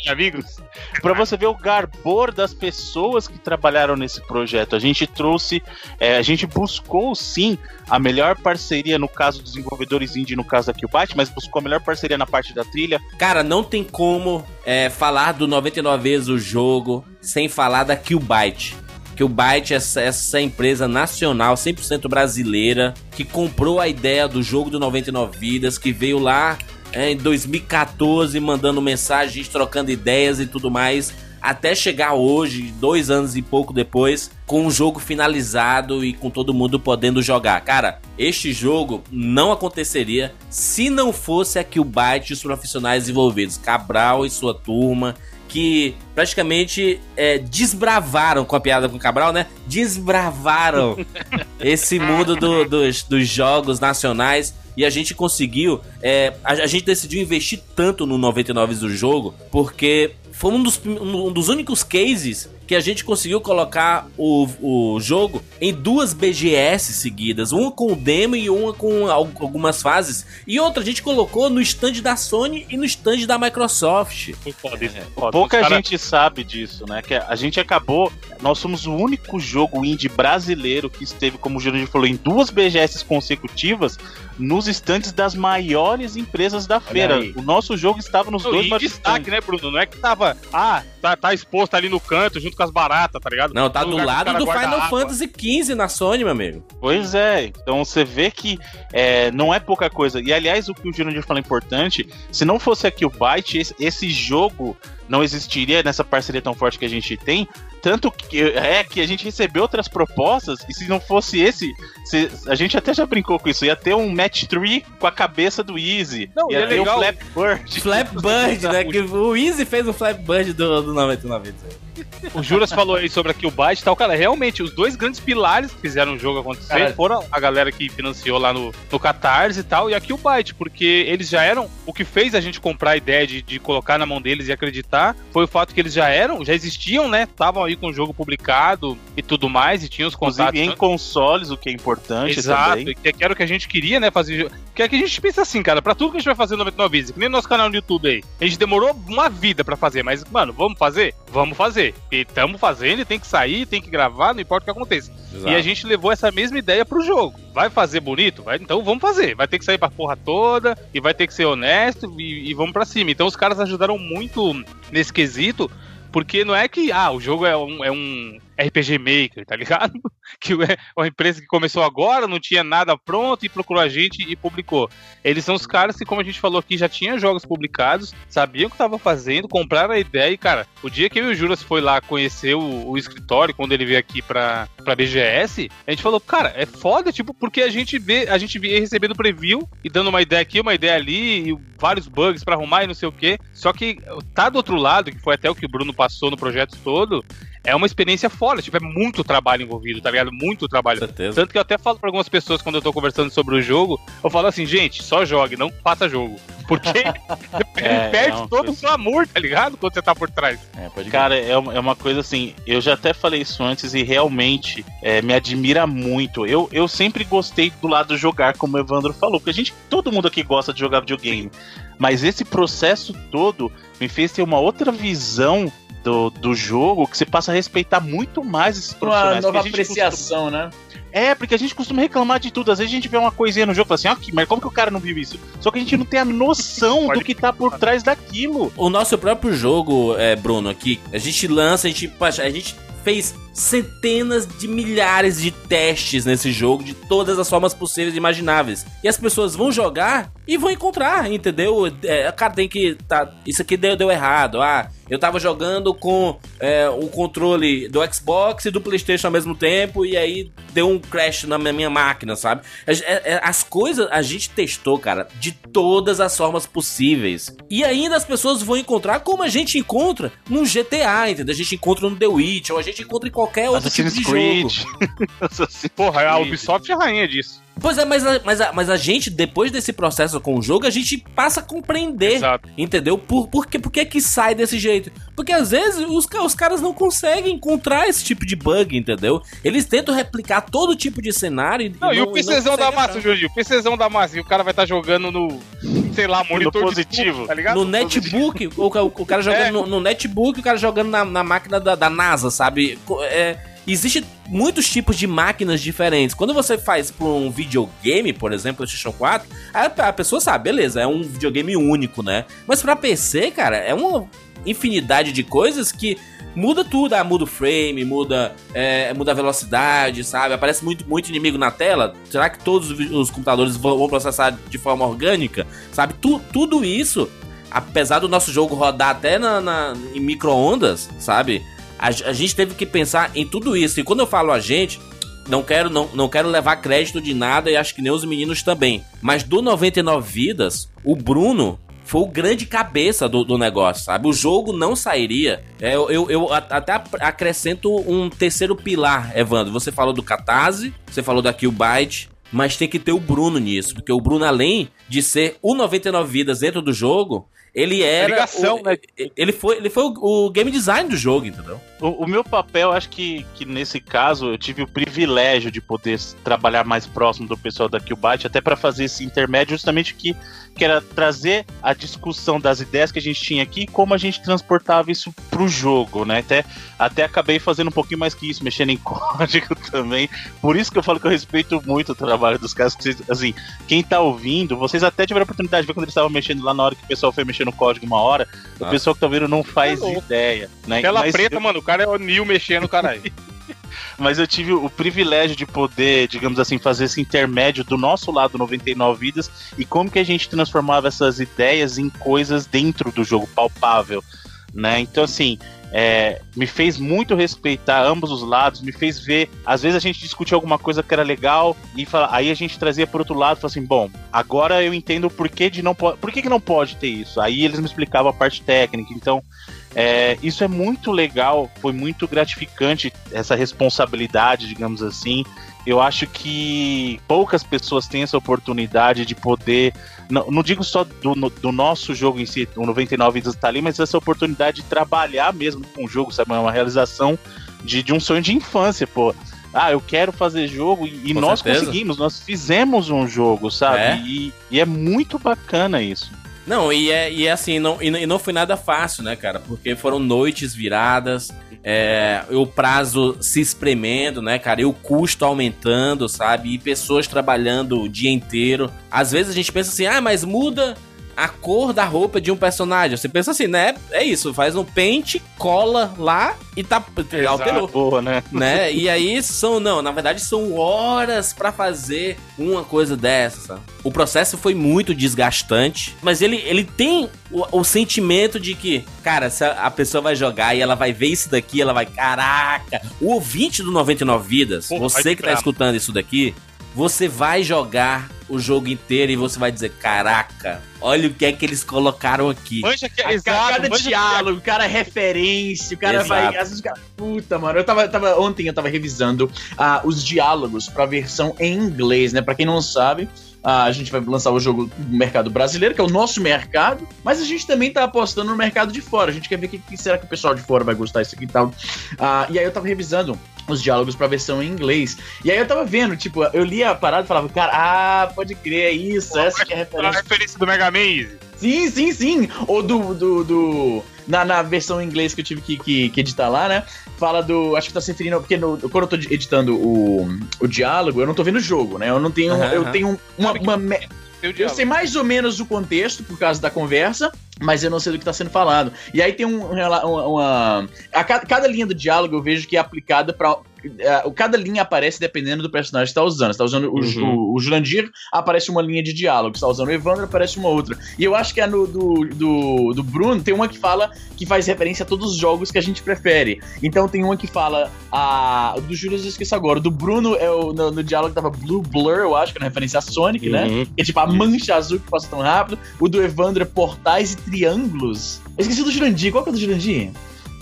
amigos. Pra você ver o garbor das pessoas que trabalharam nesse projeto. A gente trouxe, é, a gente buscou sim a melhor parceria no caso dos desenvolvedores indie, no caso da Killbyte, mas buscou a melhor parceria na parte da trilha. Cara, não tem como é, falar do 99 vezes o jogo sem falar da Killbyte. Killbyte é essa, empresa nacional, 100% brasileira, que comprou a ideia do jogo do 99 vidas, que veio lá é, em 2014 mandando gente trocando ideias e tudo mais, até chegar hoje, dois anos e pouco depois, com o jogo finalizado e com todo mundo podendo jogar. Cara, este jogo não aconteceria se não fosse a Killbyte e os profissionais envolvidos, Cabral e sua turma, que praticamente é, desbravaram com a piada com o Cabral, né? Desbravaram <laughs> esse mundo do- dos, dos jogos nacionais. E a gente conseguiu. é, a, a gente decidiu investir tanto no 99 do jogo, porque foi um dos, um dos únicos cases que a gente conseguiu colocar o, o jogo em duas BGS seguidas, uma com o demo e uma com al- algumas fases, e outra a gente colocou no stand da Sony e no stand da Microsoft. Foda isso, foda. Pouca cara- gente sabe disso, né? Que a gente acabou. Nós somos o único jogo indie brasileiro que esteve, como o Jurandir falou, em duas BGS consecutivas nos estantes das maiores empresas da feira. O nosso jogo estava nos Não, dois maiores destaque, né, Bruno? Não é que tava. Ah, tá, tá exposto ali no canto junto com as baratas, tá ligado? Não, tá No do lado do Final água. Fantasy XV na Sony, meu amigo. Pois é, então você vê que é, não é pouca coisa. E aliás, o que o Jurandir falou é importante: se não fosse a Killbyte, esse, esse jogo não existiria nessa parceria tão forte que a gente tem. Tanto que é que a gente recebeu outras propostas, e se não fosse esse, se- a gente até já brincou com isso, ia ter um match 3 com a cabeça do Easy. Não, ia é ter legal- o Flap Bird. Flap Bird, né? Que o Easy fez o Flap Bird do, do 99. O Juras falou aí sobre a Killbyte e tal. Cara, realmente, os dois grandes pilares que fizeram o jogo acontecer Cara. foram a galera que financiou lá no, no Catarse e tal, e a Killbyte, porque eles já eram. O que fez a gente comprar a ideia de, de colocar na mão deles e acreditar foi o fato que eles já eram, já existiam, né? Estavam aí com o jogo publicado e tudo mais, e tinham os contatos. Inclusive em consoles, o que é importante Exato, também. que, que era o que a gente queria, né? Fazer. Que é que a gente pensa assim, cara, pra tudo que a gente vai fazer no 99 Vidas, que nem no nosso canal no YouTube aí. A gente demorou uma vida pra fazer, mas, mano, vamos fazer? Vamos fazer. E estamos fazendo, tem que sair, tem que gravar, não importa o que aconteça. E a gente levou essa mesma ideia pro jogo. Vai fazer bonito? Vai, então vamos fazer. Vai ter que sair pra porra toda, e vai ter que ser honesto, e, e vamos pra cima. Então os caras ajudaram muito nesse quesito. Porque não é que, ah, o jogo é um, é um RPG Maker, tá ligado? <laughs> Que é uma empresa que começou agora, não tinha nada pronto e procurou a gente e publicou. Eles são os caras que, como a gente falou aqui, já tinham jogos publicados, sabiam o que estavam fazendo, compraram a ideia e, cara, o dia que eu e o Juras foi lá conhecer o, o escritório, quando ele veio aqui pra, pra BGS, a gente falou, cara, é foda, tipo, porque a gente vê, a gente via recebendo preview e dando uma ideia aqui, uma ideia ali, e vários bugs pra arrumar e não sei o que. Só que tá do outro lado, que foi até o que o Bruno passou no projeto todo, é uma experiência foda, tipo, é muito trabalho envolvido, tá ligado? Muito trabalho. Certeza. Tanto que eu até falo pra algumas pessoas quando eu tô conversando sobre o jogo, eu falo assim, gente, só jogue, não faça jogo. Porque <laughs> ele É, perde uma todo o seu amor, tá ligado? Quando você tá por trás. É, pode Cara, é uma, é uma coisa assim, eu já até falei isso antes e realmente é, me admira muito. Eu, eu sempre gostei do lado de jogar, como o Evandro falou, porque a gente, todo mundo aqui gosta de jogar videogame. Mas esse processo todo me fez ter uma outra visão do, do jogo que você passa a respeitar muito mais esses uma profissionais. nova porque a gente apreciação, né? é, porque a gente costuma reclamar de tudo. Às vezes a gente vê uma coisinha no jogo e fala assim, ah, que- mas como que o cara não viu isso? Só que a gente não tem a noção do que tá por trás daquilo. O nosso próprio jogo, é, Bruno, aqui, a gente lança, a gente, a gente fez centenas de milhares de testes nesse jogo de todas as formas possíveis e imagináveis. E as pessoas vão jogar e vão encontrar, entendeu? É, cara, tem que. Tá, isso aqui deu, deu errado. Ah, eu tava jogando com é, o controle do Xbox e do PlayStation ao mesmo tempo e aí deu um crash na minha, máquina, sabe? As, é- é- as coisas a gente testou, cara, de todas as formas possíveis. E ainda as pessoas vão encontrar como a gente encontra num GTA, entendeu? A gente encontra no The Witch, ou a gente encontra em qualquer qualquer outro Assassin's tipo de Creed. <laughs> jogo. Porra, a. Ubisoft é a rainha disso. Pois é, mas a, mas, a, mas a gente, depois desse processo com o jogo, a gente passa a compreender, Exato. entendeu? Por, por, que, por que que sai desse jeito? Porque às vezes os, os caras não conseguem encontrar esse tipo de bug, entendeu? Eles tentam replicar todo tipo de cenário e Não, e o PCzão da massa. Jurandir? O PCzão da massa. E o cara vai estar jogando no, sei lá, monitor de positivo. tubo, tá ligado? No netbook, o, ca- o cara jogando É. no, no netbook, o cara jogando na, na máquina da, da NASA, sabe? É, Existe muitos tipos de máquinas diferentes. Quando você faz por um videogame, por exemplo, PlayStation 4, a, a pessoa sabe, beleza, é um videogame único, né? Mas pra PC, cara, é uma infinidade de coisas que muda tudo. Ah, muda o frame, muda, é, muda a velocidade, sabe? Aparece muito, muito inimigo na tela. Será que todos os computadores vão vão processar de forma orgânica? Sabe? Tu, tudo isso apesar do nosso jogo rodar até na, na- em micro-ondas, sabe? A, a gente teve que pensar em tudo isso. E quando eu falo a gente, não quero, não, não quero levar crédito de nada e acho que nem os meninos também. Mas do 99 Vidas, o Bruno foi o grande cabeça do, do negócio, sabe? O jogo não sairia. É, eu, eu, eu até acrescento um terceiro pilar, Evandro. Você falou do Catarse, você falou da Killbyte, mas tem que ter o Bruno nisso. Porque o Bruno, além de ser o 99 Vidas dentro do jogo, ele era. ligação, o- né? Ele foi, ele foi o, o game design do jogo, entendeu? O, o meu papel, acho que, que nesse caso eu tive o privilégio de poder trabalhar mais próximo do pessoal da Killbyte, até para fazer esse intermédio, justamente que, que era trazer a discussão das ideias que a gente tinha aqui e como a gente transportava isso pro jogo, né? Até, até acabei fazendo um pouquinho mais que isso, mexendo em <laughs> código também. Por isso que eu falo que eu respeito muito o trabalho dos caras. que vocês- Assim, quem tá ouvindo, vocês até tiveram a oportunidade de ver quando eles estavam mexendo lá na hora que o pessoal foi mexer no código uma hora. O Ah. pessoal que tá ouvindo não faz É ideia, né? Tela Mas preta, eu- mano, o cara é o Neo mexendo, caralho. <laughs> mas eu tive o privilégio de poder, digamos assim, fazer esse intermédio do nosso lado 99 vidas e como que a gente transformava essas ideias em coisas dentro do jogo palpável, né? Então assim, é, me fez muito respeitar ambos os lados, me fez ver, às vezes a gente discutia alguma coisa que era legal e fala, aí a gente trazia por outro lado, falou assim, bom, agora eu entendo o porquê de não por que, que não pode ter isso? Aí eles me explicavam a parte técnica, então é, isso é muito legal, foi muito gratificante essa responsabilidade, digamos assim. Eu acho que poucas pessoas têm essa oportunidade de poder, não, não digo só do, do nosso jogo em si, o 99 Vidas tá ali, mas essa oportunidade de trabalhar mesmo com o jogo, sabe? É uma realização de, de um sonho de infância, pô. Ah, eu quero fazer jogo e, e Com nós certeza. conseguimos, nós fizemos um jogo, sabe? É. E, e é muito bacana isso. Não, e é, e é assim, não, e, não- foi nada fácil, né, cara? Porque foram noites viradas, é, o prazo se espremendo, né, cara? E o custo aumentando, sabe? E pessoas trabalhando o dia inteiro. Às vezes a gente pensa assim, ah, mas muda a cor da roupa de um personagem. Você pensa assim, né? É isso, faz um pente, cola lá e tá. Alterou Boa, né? né? E aí são, não, na verdade são horas pra fazer uma coisa dessa. O processo foi muito desgastante, mas ele, ele tem o, o sentimento de que, cara, se a, a pessoa vai jogar e ela vai ver isso daqui, ela vai, caraca, o ouvinte do 99 Vidas, Pô, você que tá escutando isso daqui, você vai jogar o jogo inteiro e você vai dizer, caraca, olha o que é que eles colocaram aqui. Manja que A, exato, cada que- diálogo, o cara é referência, o cara Exato. vai. Às vezes cara. Puta, mano. Eu tava, tava. Ontem eu tava revisando ah, os diálogos pra versão em inglês, né? Pra quem não sabe. A gente vai lançar o jogo no mercado brasileiro, que é o nosso mercado, mas a gente também tá apostando no mercado de fora. A gente quer ver o que, que será que o pessoal de fora vai gostar disso aqui e tal. Ah, e aí eu tava revisando os diálogos pra versão em inglês. E aí eu tava vendo, tipo, eu lia a parada e falava, cara, ah, pode crer, é isso, essa que é a A referência. referência do Mega Man. Sim, sim, sim. Ou do. do, do- na, na versão em inglês que eu tive que, que, que editar lá, né? Fala do. Acho que tá se referindo. Porque no- quando eu tô editando o, o diálogo, eu não tô vendo o jogo, né? Eu não tenho. Aham, eu tenho uma. Uma eu sei mais ou menos o contexto por causa da conversa, mas eu não sei do que tá sendo falado. E aí tem um, uma. uma- a ca- cada linha do diálogo eu vejo que é aplicada pra. É, cada linha aparece dependendo do personagem que tá usando. Você tá usando o, Uhum. o, o Jurandir, aparece uma linha de diálogo. Você tá usando o Evandro, aparece uma outra. E eu acho que é no do, do, do Bruno, tem uma que fala que faz referência a todos os jogos que a gente prefere. Então tem uma que fala. A, do Júlio eu esqueço agora. Do Bruno, é o, no, no diálogo tava Blue Blur, eu acho, que é uma referência a Sonic, né? Uhum. Que é tipo a mancha azul que passa tão rápido. O do Evandro é portais e triângulos. Eu esqueci do Jurandir. Qual que é o do Jurandir?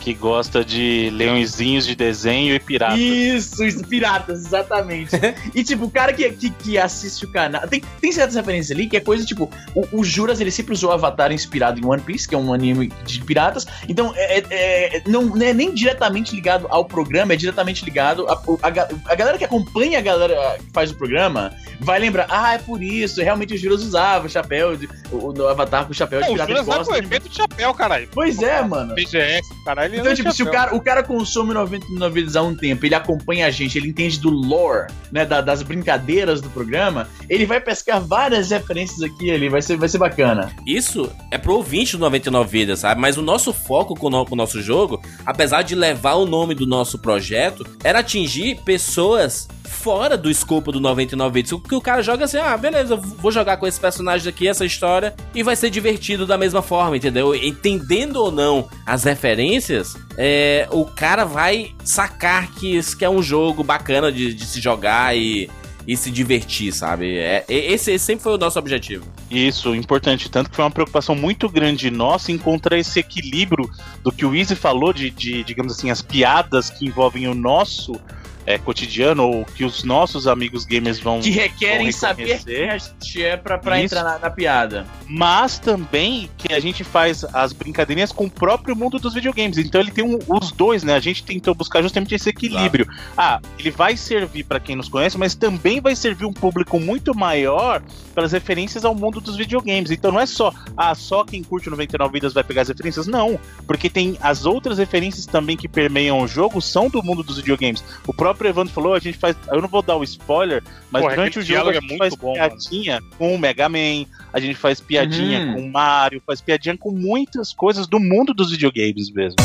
Que gosta de leõezinhos de desenho e piratas. Isso, isso, piratas, exatamente. <laughs> e tipo, o cara que, que, que assiste o canal. Tem, tem certas referências ali que é coisa tipo. O, o Juras ele sempre usou Avatar inspirado em One Piece, que é um anime de piratas. Então, é, é- é- não, não é nem diretamente ligado ao programa, é diretamente ligado. A, a, a galera que acompanha a galera que faz o programa vai lembrar, ah, é por isso, realmente o Juras usava o chapéu, de, o, o Avatar com o chapéu de Não, o pirata Juras costa. com o efeito de chapéu, caralho. Pois é, mano. BGS, caralho. Ele Então, anda tipo, se o cara, o cara consome 99 vidas há um tempo, ele acompanha a gente, ele entende do lore, né, da- das brincadeiras do programa, ele vai pescar várias referências aqui ali, vai ser, vai ser bacana. Isso é pro ouvinte do 99 Vidas, sabe? Mas o nosso foco com o, no- com o nosso jogo, apesar de levar o nome do nosso projeto, era atingir pessoas fora do escopo do 99 Vidas. O que o cara joga assim, ah, beleza, eu vou jogar com esse personagem aqui, essa história, e vai ser divertido da mesma forma, entendeu? Entendendo ou não as referências, é, o cara vai sacar que isso que é um jogo bacana de, de se jogar e, e se divertir, sabe? É, esse, esse sempre foi o nosso objetivo. Isso, importante. Tanto que foi uma preocupação muito grande nossa encontrar esse equilíbrio do que o Easy falou, de, de, digamos assim, as piadas que envolvem o nosso é, cotidiano, ou que os nossos amigos gamers vão. Que requerem Vão saber quem a gente é pra, pra Isso. entrar na, na piada. Mas também que a gente faz as brincadeirinhas com o próprio mundo dos videogames. Então ele tem um- os dois, né? A gente tentou buscar justamente esse equilíbrio. Ah, ele vai servir pra quem nos conhece, mas também vai servir um público muito maior pelas referências ao mundo dos videogames. Então não é só, ah, só quem curte o 99 vidas vai pegar as referências. Não, porque tem as outras referências também que permeiam o jogo são do mundo dos videogames. O próprio Evandro falou, a gente faz, eu não vou dar o spoiler, mas Porra, durante o jogo a é gente muito faz bom, mano. piadinha com o Mega Man, a gente faz piadinha Uhum. com o Mario, faz piadinha com muitas coisas do mundo dos videogames mesmo.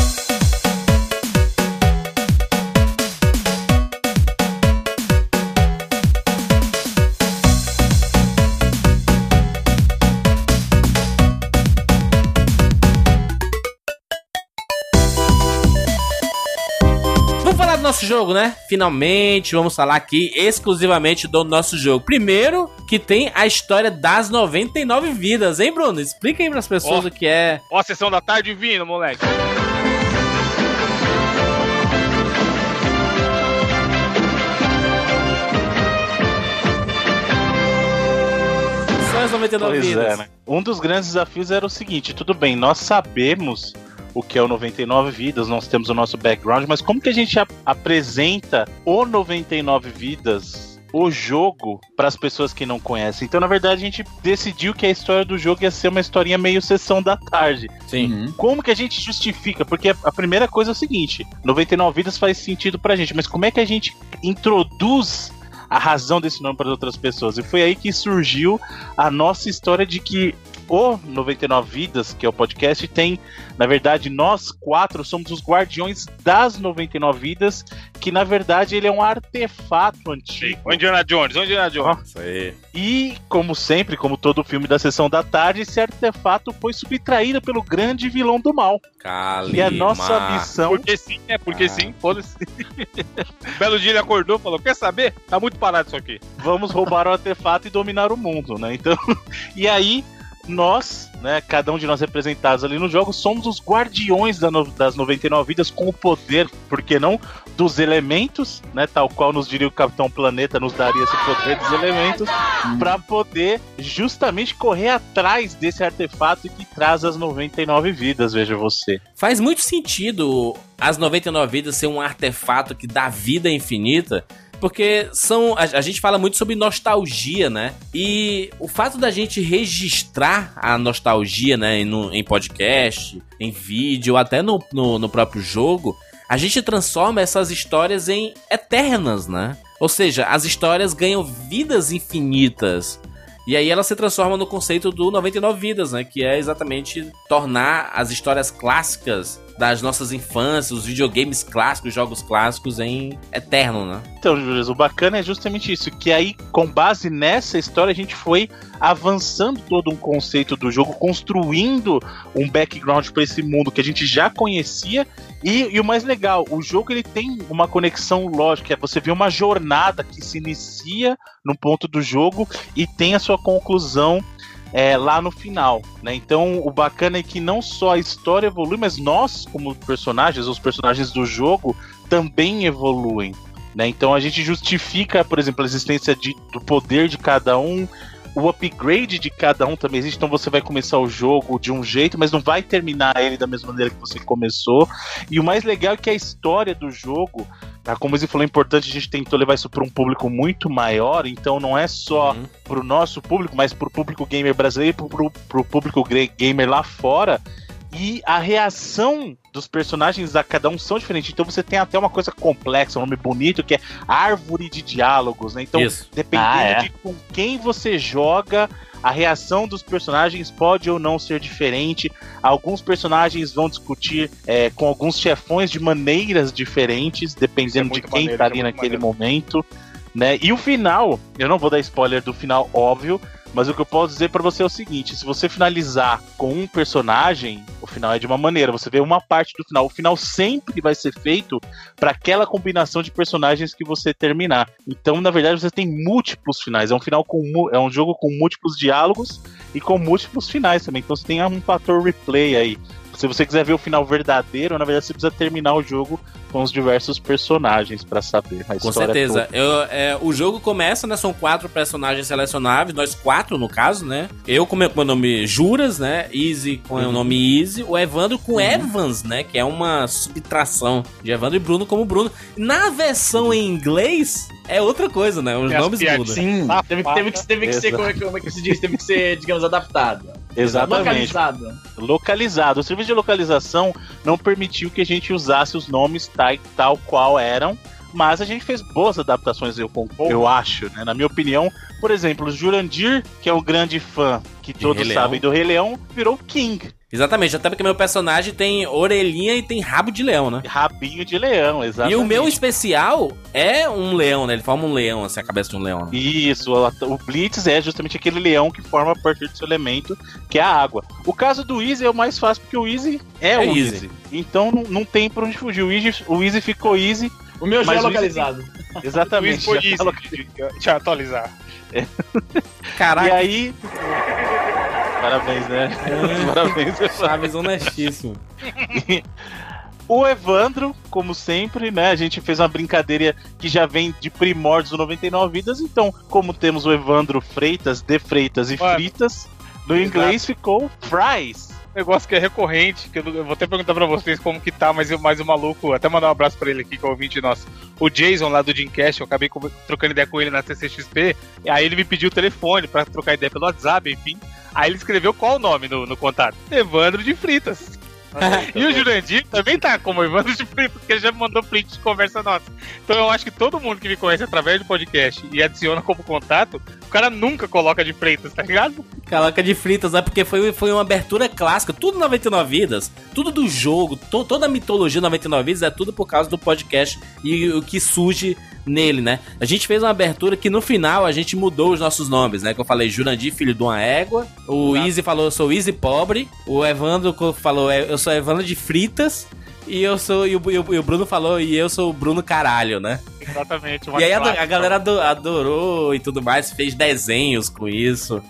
Nosso jogo, né? Finalmente, vamos falar aqui exclusivamente do nosso jogo. Primeiro, que tem a história das 99 vidas, hein, Bruno? Explica aí pras pessoas Ó. o que é. Ó, a sessão da tarde vindo, moleque. São as 99 Pois vidas. é, né? Um dos grandes desafios era o seguinte: tudo bem, nós sabemos o que é o 99 vidas, nós temos o nosso background, mas como que a gente ap- apresenta o 99 vidas? O jogo para as pessoas que não conhecem. Então, na verdade, a gente decidiu que a história do jogo ia ser uma historinha meio sessão da tarde. Sim. Uhum. Como que a gente justifica? Porque a- a primeira coisa é o seguinte: 99 vidas faz sentido pra gente, mas como é que a gente introduz a razão desse nome para outras pessoas? E foi aí que surgiu a nossa história de que o 99 Vidas, que é o podcast, tem, na verdade, nós quatro somos os guardiões das 99 Vidas, que na verdade ele é um artefato antigo. O Indiana Jones, o Indiana Jones. Isso aí. E, como sempre, como todo filme da sessão da tarde, esse artefato foi subtraído pelo grande vilão do mal. Kalima. E a nossa missão Porque sim, é porque Ah. sim, foda-se. Belo dia ele acordou e falou: Quer saber? Tá muito parado isso aqui. vamos roubar o artefato e dominar o mundo, né? Então, <laughs> e aí nós, né, cada um de nós representados ali no jogo, somos os guardiões da no- das 99 vidas com o poder, por que não, dos elementos, né, tal qual nos diria o Capitão Planeta, nos daria esse poder dos elementos, pra poder justamente correr atrás desse artefato que traz as 99 vidas, veja você. Faz muito sentido as 99 vidas ser um artefato que dá vida infinita. Porque são. A, a gente fala muito sobre nostalgia, né? E o fato da gente registrar a nostalgia, né? em- No, em podcast, em vídeo, até no, no, no próprio jogo, a gente transforma essas histórias em eternas, né? Ou seja, as histórias ganham vidas infinitas. E aí ela se transforma no conceito do 99 vidas, né? Que é exatamente tornar as histórias clássicas das nossas infâncias, os videogames clássicos, jogos clássicos em eterno, né? Então, Julius, o bacana é justamente isso, que aí, com base nessa história, a gente foi avançando todo um conceito do jogo, construindo um background para esse mundo que a gente já conhecia. E, e o mais legal, o jogo ele tem uma conexão lógica, você vê uma jornada que se inicia no ponto do jogo e tem a sua conclusão é, lá no final, né? Então o bacana é que não só a história evolui, mas nós como personagens, os personagens do jogo também evoluem, né? Então a gente justifica, por exemplo, a existência de, do poder de cada um, o upgrade de cada um também existe, então você vai começar o jogo de um jeito, mas não vai terminar ele da mesma maneira que você começou. E o mais legal é que a história do jogo, tá? como você falou, é importante, a gente tentou levar isso para um público muito maior, então não é só Uhum. para o nosso público, mas para o público gamer brasileiro e para o público gamer lá fora. E a reação dos personagens a cada um são diferentes. Então você tem até uma coisa complexa, um nome bonito, que é árvore de diálogos, né? Então, Isso. dependendo Ah, é? de com quem você joga, a reação dos personagens pode ou não ser diferente. Alguns personagens vão discutir é, com alguns chefões de maneiras diferentes, dependendo de muito quem maneiro, tá é ali naquele maneiro. momento. Né? E o final, eu não vou dar spoiler do final, óbvio, mas o que eu posso dizer pra você é o seguinte: se você finalizar com um personagem, o final é de uma maneira, você vê uma parte do final. O final sempre vai ser feito para aquela combinação de personagens que você terminar. Então, na verdade, você tem múltiplos finais. É um final com é um jogo com múltiplos diálogos e com múltiplos finais também. Então, você tem um fator replay aí. Se você quiser ver o final verdadeiro, na verdade, você precisa terminar o jogo com os diversos personagens pra saber. A Com certeza. toda. Eu, é, o jogo começa, né? São quatro personagens selecionáveis, nós quatro no caso, né? Eu com o meu nome Juras, né? Easy com o nome Easy. O Evandro com Evans, né? Que é uma subtração de Evandro e Bruno como Bruno. Na versão em inglês, é outra coisa, né? Os Tem nomes mudam. Sim, Safado. teve, teve que, teve que ser, Exato. como é, que- como é que se diz? Teve que ser, digamos, adaptado. Exatamente. Localizado. localizado. O serviço de localização não permitiu que a gente usasse os nomes tal, tal qual eram, mas a gente fez boas adaptações, eu, eu acho, né? Na minha opinião, por exemplo, o Jurandir, que é um grande fã que De todos Rei Leão. sabem do Rei Leão, virou King, Exatamente, até porque meu personagem tem orelhinha e tem rabo de leão, né? rabinho de leão, exatamente. E o meu especial é um leão, né? Ele forma um leão, assim, a cabeça de um leão. né? Isso, o, o Blitz é justamente aquele leão que forma a partir do seu elemento, que é a água. O caso do Easy é o mais fácil, porque o Easy é, É o Easy. Easy. Então não, não tem pra onde fugir. O Easy, o Easy ficou Easy, O meu já é localizado. <laughs> exatamente. Luiz foi já isso. fala- Deixa eu atualizar. <laughs> Caraca, E aí. Parabéns, né? <laughs> Parabéns, Chaves honestíssimo. O Evandro, como sempre, né? A gente fez uma brincadeira que já vem de primórdios do 99 Vidas. Então, como temos o Evandro Freitas, de Freitas e Mano. Fritas, no Exato. inglês ficou Fries. Negócio que é recorrente, que eu, vou até perguntar pra vocês como que tá, mas, mas o maluco, até mandar um abraço pra ele aqui, que é o ouvinte nosso. O Jason lá do Dreamcast, eu acabei trocando ideia com ele na CCXP, e aí ele me pediu o telefone pra trocar ideia pelo WhatsApp, enfim. Aí ele escreveu qual o nome no, no contato? Evandro de Fritas. <laughs> e o Jurandir também tá como Evandro de Fritas, porque ele já mandou print de conversa nossa. Então eu acho que todo mundo que me conhece através do podcast e adiciona como contato, o cara nunca coloca de Freitas, tá ligado? Calaca de fritas, é porque foi, foi uma abertura clássica. Tudo 99 Vidas, tudo do jogo, to- toda a mitologia 99 Vidas é tudo por causa do podcast e o que surge nele, né? A gente fez uma abertura que no final a gente mudou os nossos nomes, né? Que eu falei Jurandir, filho de uma égua. O. Easy falou, eu sou Easy pobre. O Evandro falou, "É, eu sou Evandro de fritas. E eu sou. E o, e o- e Bruno falou, e eu sou o Bruno Caralho, né? Exatamente. E aí a, a galera ado- adorou e tudo mais, fez desenhos com isso.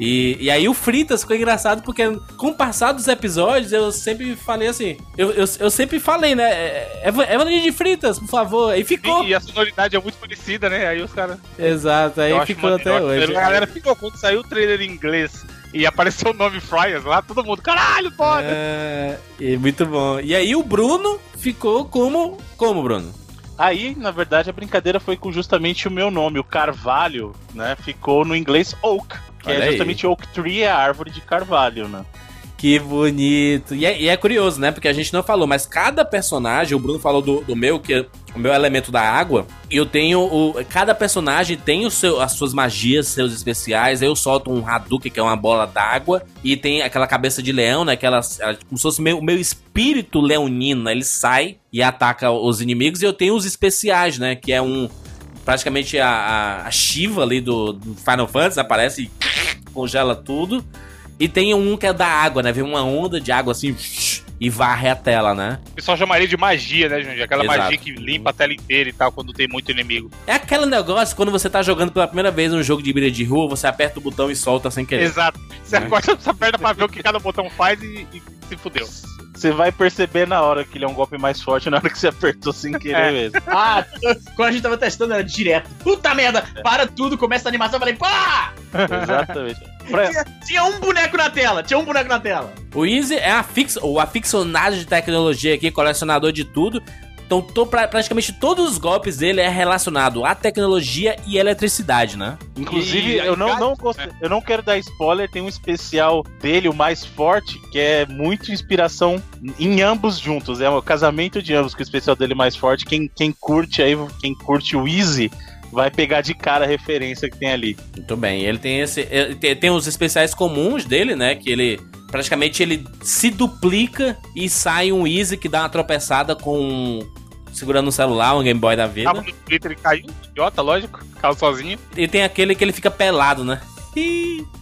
E, e aí o Fritas ficou engraçado porque com o passar dos episódios eu sempre falei assim. Eu, eu, eu sempre falei, né? É, é, Evandro de Fritas, por favor. E ficou. E a sonoridade é muito parecida, né? Aí os caras. Exato, aí Eu ficou até hoje. A galera ficou quando saiu o trailer em inglês e apareceu o nome Fryers lá, todo mundo, caralho, foda! É, e muito bom. E aí o Bruno ficou como. Como, Bruno? Aí, na verdade, a brincadeira foi com justamente o meu nome, o Carvalho, né? Ficou no inglês Oak, que Olha é aí. justamente Oak Tree, é a árvore de carvalho, né? Que bonito. E é, e é curioso, né? Porque a gente não falou, mas cada personagem, o Bruno falou do, do meu, que é o meu elemento da água. Eu tenho. O, cada personagem tem o seu, as suas magias, seus especiais. Eu solto um Hadouken, que é uma bola d'água. E tem aquela cabeça de leão, né? Aquela, como se fosse o meu, meu espírito leonino. Ele sai e ataca os inimigos. E eu tenho os especiais, né? Que é um. Praticamente a, a, a Shiva ali do, do Final Fantasy aparece e congela tudo. E tem um que é da água, né? Vem uma onda de água assim e varre a tela, né? O pessoal chamaria de magia, né, Jundi? Aquela Exato. magia que limpa a tela inteira e tal, quando tem muito inimigo. É aquele negócio quando você tá jogando pela primeira vez um jogo de briga de rua, você aperta o botão e solta sem querer. Exato. Você Né? agora você aperta pra ver o que cada botão faz e, e se fudeu. Você vai perceber na hora que ele é um golpe mais forte, na hora que você apertou sem querer É. mesmo. <laughs> Ah, quando a gente tava testando era direto. Puta merda! Para tudo, começa a animação, eu falei, pá! Exatamente. Pra- Tinha, tinha um boneco na tela, tinha um boneco na tela. O Easy é afix, o aficionado de tecnologia aqui, colecionador de tudo. Então, pra- praticamente todos os golpes dele é relacionado à tecnologia e eletricidade, né? Inclusive, E- eu não, não, gostei- eu não quero dar spoiler, tem um especial dele, o mais forte, que é muito inspiração em ambos juntos. É o casamento de ambos, que é o especial dele mais forte. Quem, quem curte aí, quem curte o Easy, vai pegar de cara a referência que tem ali. Muito bem. Ele tem esse. ele tem, tem os especiais comuns dele, né? Que ele. Praticamente ele se duplica e sai um Easy que dá uma tropeçada com. Segurando um celular, um Game Boy da vida. Tava no Twitter e caiu, idiota, lógico, caiu sozinho. E tem aquele que ele fica pelado, né?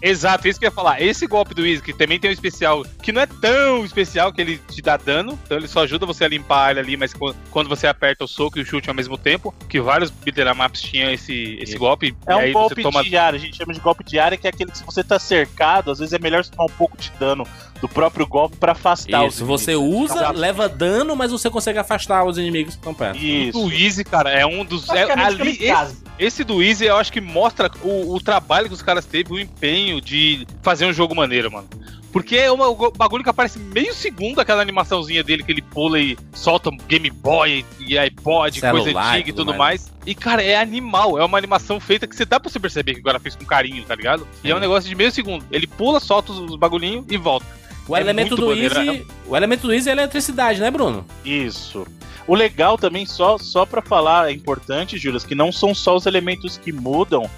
Exato, isso que eu ia falar. Esse golpe do Easy, que também tem um especial, que não é tão especial, que ele te dá dano, então ele só ajuda você a limpar a área ali, mas qu- quando você aperta o soco e o chute ao mesmo tempo, que vários beat'em ups tinham esse, esse golpe, É e um aí golpe você toma... de área, a gente chama de golpe de área, que é aquele que se você tá cercado, às vezes é melhor você tomar um pouco de dano do próprio golpe pra afastar os Isso, você inimigos. usa, leva dano, mas você consegue afastar os inimigos que estão perto. Isso. O Easy, cara, é um dos... É, ali, esse, esse do Easy, eu acho que mostra o, o trabalho que os caras teve, o empenho de fazer um jogo maneiro, mano. Porque é uma- um bagulho que aparece meio segundo aquela animaçãozinha dele que ele pula e solta um Game Boy e iPod, Celular coisa e antiga e tudo tudo mais. E, cara, é animal. É uma animação feita que você dá pra você perceber que agora fez com carinho, tá ligado? E é um negócio de meio segundo. Ele pula, solta os, os bagulhinhos e volta. O É elemento do maneiro, Easy. O elemento do Easy é eletricidade, né, Bruno? Isso. O legal também, só, só pra falar, é importante, Juras, que não são só os elementos que mudam,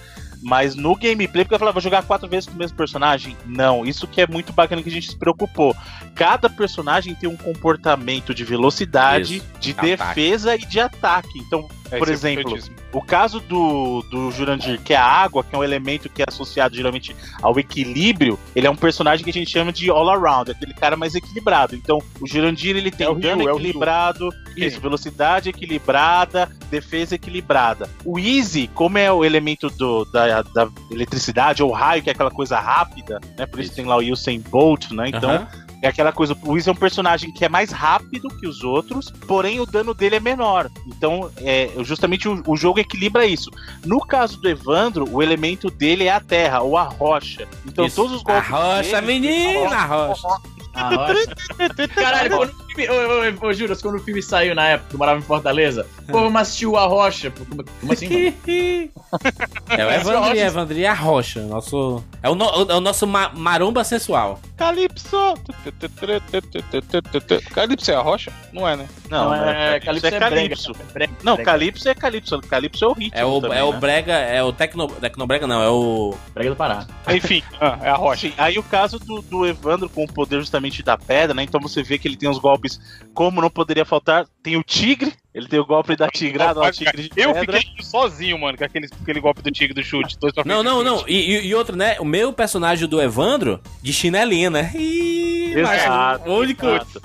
mas no gameplay, porque eu falava, vou jogar quatro vezes com o mesmo personagem? Não, isso que é muito bacana que a gente se preocupou. Cada personagem tem um comportamento de velocidade, Isso. de Ataque. defesa e de ataque. Então, É, por é exemplo, o caso do, do Jurandir, que é a água, que é um elemento que é associado geralmente ao equilíbrio, ele é um personagem que a gente chama de all around, aquele cara mais equilibrado. Então, o Jurandir ele tem É dano é equilibrado, isso, velocidade equilibrada, defesa equilibrada. O Easy, como é o elemento do, da, da eletricidade ou raio, que é aquela coisa rápida, né? Por isso, Isso. tem lá o Usain Bolt, né? Então, Aham. É aquela coisa, o Wiz é um personagem que é mais rápido que os outros, porém o dano dele é menor. Então, é, justamente o, o jogo equilibra isso. No caso do Evandro, o elemento dele é a terra ou a rocha. Então, Isso. todos os A golpes. rocha, dele- menina, a rocha. A rocha. <laughs> Caralho, quando ô, Juras, quando o filme saiu na época, eu morava em Fortaleza, pô, vamos assistir o A Rocha. Como, como assim? É o <laughs> Evandro, Evandro e a rocha. Nosso, é, o no- é o nosso ma- maromba sensual. Calypso! Calypso é a rocha? Não é, né? Não, é, Calypso é Calypso. brega, Não, brega, Calypso é Calypso. Calypso é o ritmo. É o, também, é o né? brega, é o tecno, tecnobrega não, é o... brega do Pará. Enfim, ah, é a rocha. Sim, aí o caso do, do Evandro com o poder justamente da pedra, né? Então você vê que ele tem os golpes, como não poderia faltar, tem o tigre, ele tem o golpe da tigrada, o tigre de Eu pedra. fiquei sozinho, mano, com aquele, aquele golpe do tigre do chute. Dois pra Não, não, não. E, e, outro, né? O meu personagem do Evandro, de chinelinha, né? Ih, Exato, único. exato.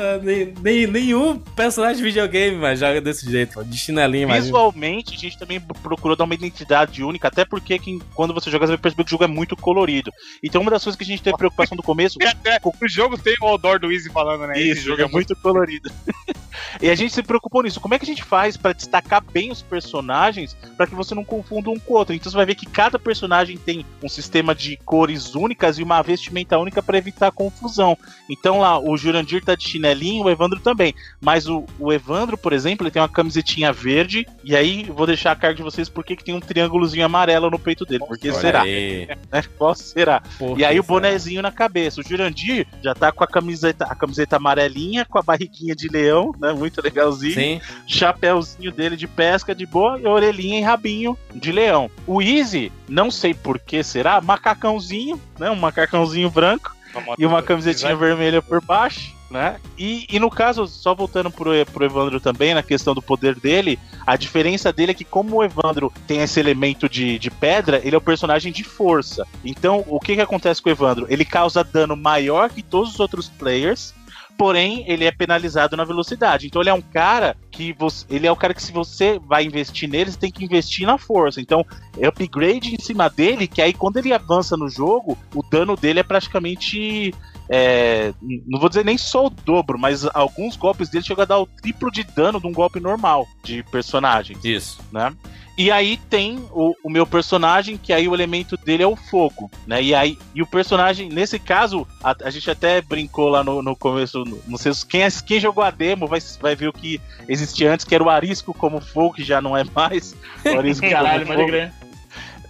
Ah, nem, nem- nenhum personagem de videogame, mas joga desse jeito, de chinelinha, mas. Visualmente, a gente também procurou dar uma identidade única, até porque quem, quando você joga, você vai perceber que o jogo é muito colorido. Então, uma das coisas que a gente teve preocupação no começo. <laughs> É, o jogo tem o outdoor do Easy falando, né? Esse Isso, jogo é muito colorido. <laughs> e a gente se preocupou nisso. Como é que a gente faz pra destacar bem os personagens pra que você não confunda um com o outro? Então você vai ver que cada personagem tem um sistema de cores únicas e uma vestimenta única pra evitar confusão. Então lá, o Jurandir tá de chinelinho, o Evandro também. Mas o, o Evandro, por exemplo, ele tem uma camisetinha verde. E aí, vou deixar a carga de vocês porque que tem um triângulozinho amarelo no peito dele. Porque Olha será? aí. <laughs> Né? Qual será? Por E aí o será? bonezinho na cabeça. O Jurandir já tá com a camiseta, a camiseta amarelinha, com a barriguinha de leão, né? Muito legalzinho. Sim. Chapéuzinho dele de pesca de boa e orelhinha e rabinho de leão. O Easy, não sei por que será, macacãozinho, né? Um macacãozinho branco e uma camisetinha vermelha por baixo. Né? E, e no caso, só voltando pro, pro Evandro também, na questão do poder dele, a diferença dele é que, como o Evandro tem esse elemento de, de pedra, ele é o personagem de força. Então, o que, que acontece com o Evandro? Ele causa dano maior que todos os outros players, porém ele é penalizado na velocidade. Então ele é um cara que você, ele é o cara que se você vai investir nele, você tem que investir na força. Então é upgrade em cima dele, que aí quando ele avança no jogo, o dano dele é praticamente é, não vou dizer nem só o dobro, mas alguns golpes dele chegam a dar o triplo de dano de um golpe normal de personagem, Isso. né? E aí tem o, o meu personagem, que aí o elemento dele é o fogo, né? E aí e o personagem, nesse caso, a, a gente até brincou lá no, no começo, não sei se- quem, é- quem jogou a demo vai, vai ver o que existia antes, que era o arisco como fogo, que já não é mais. O arisco <laughs> Caralho, pode fogo.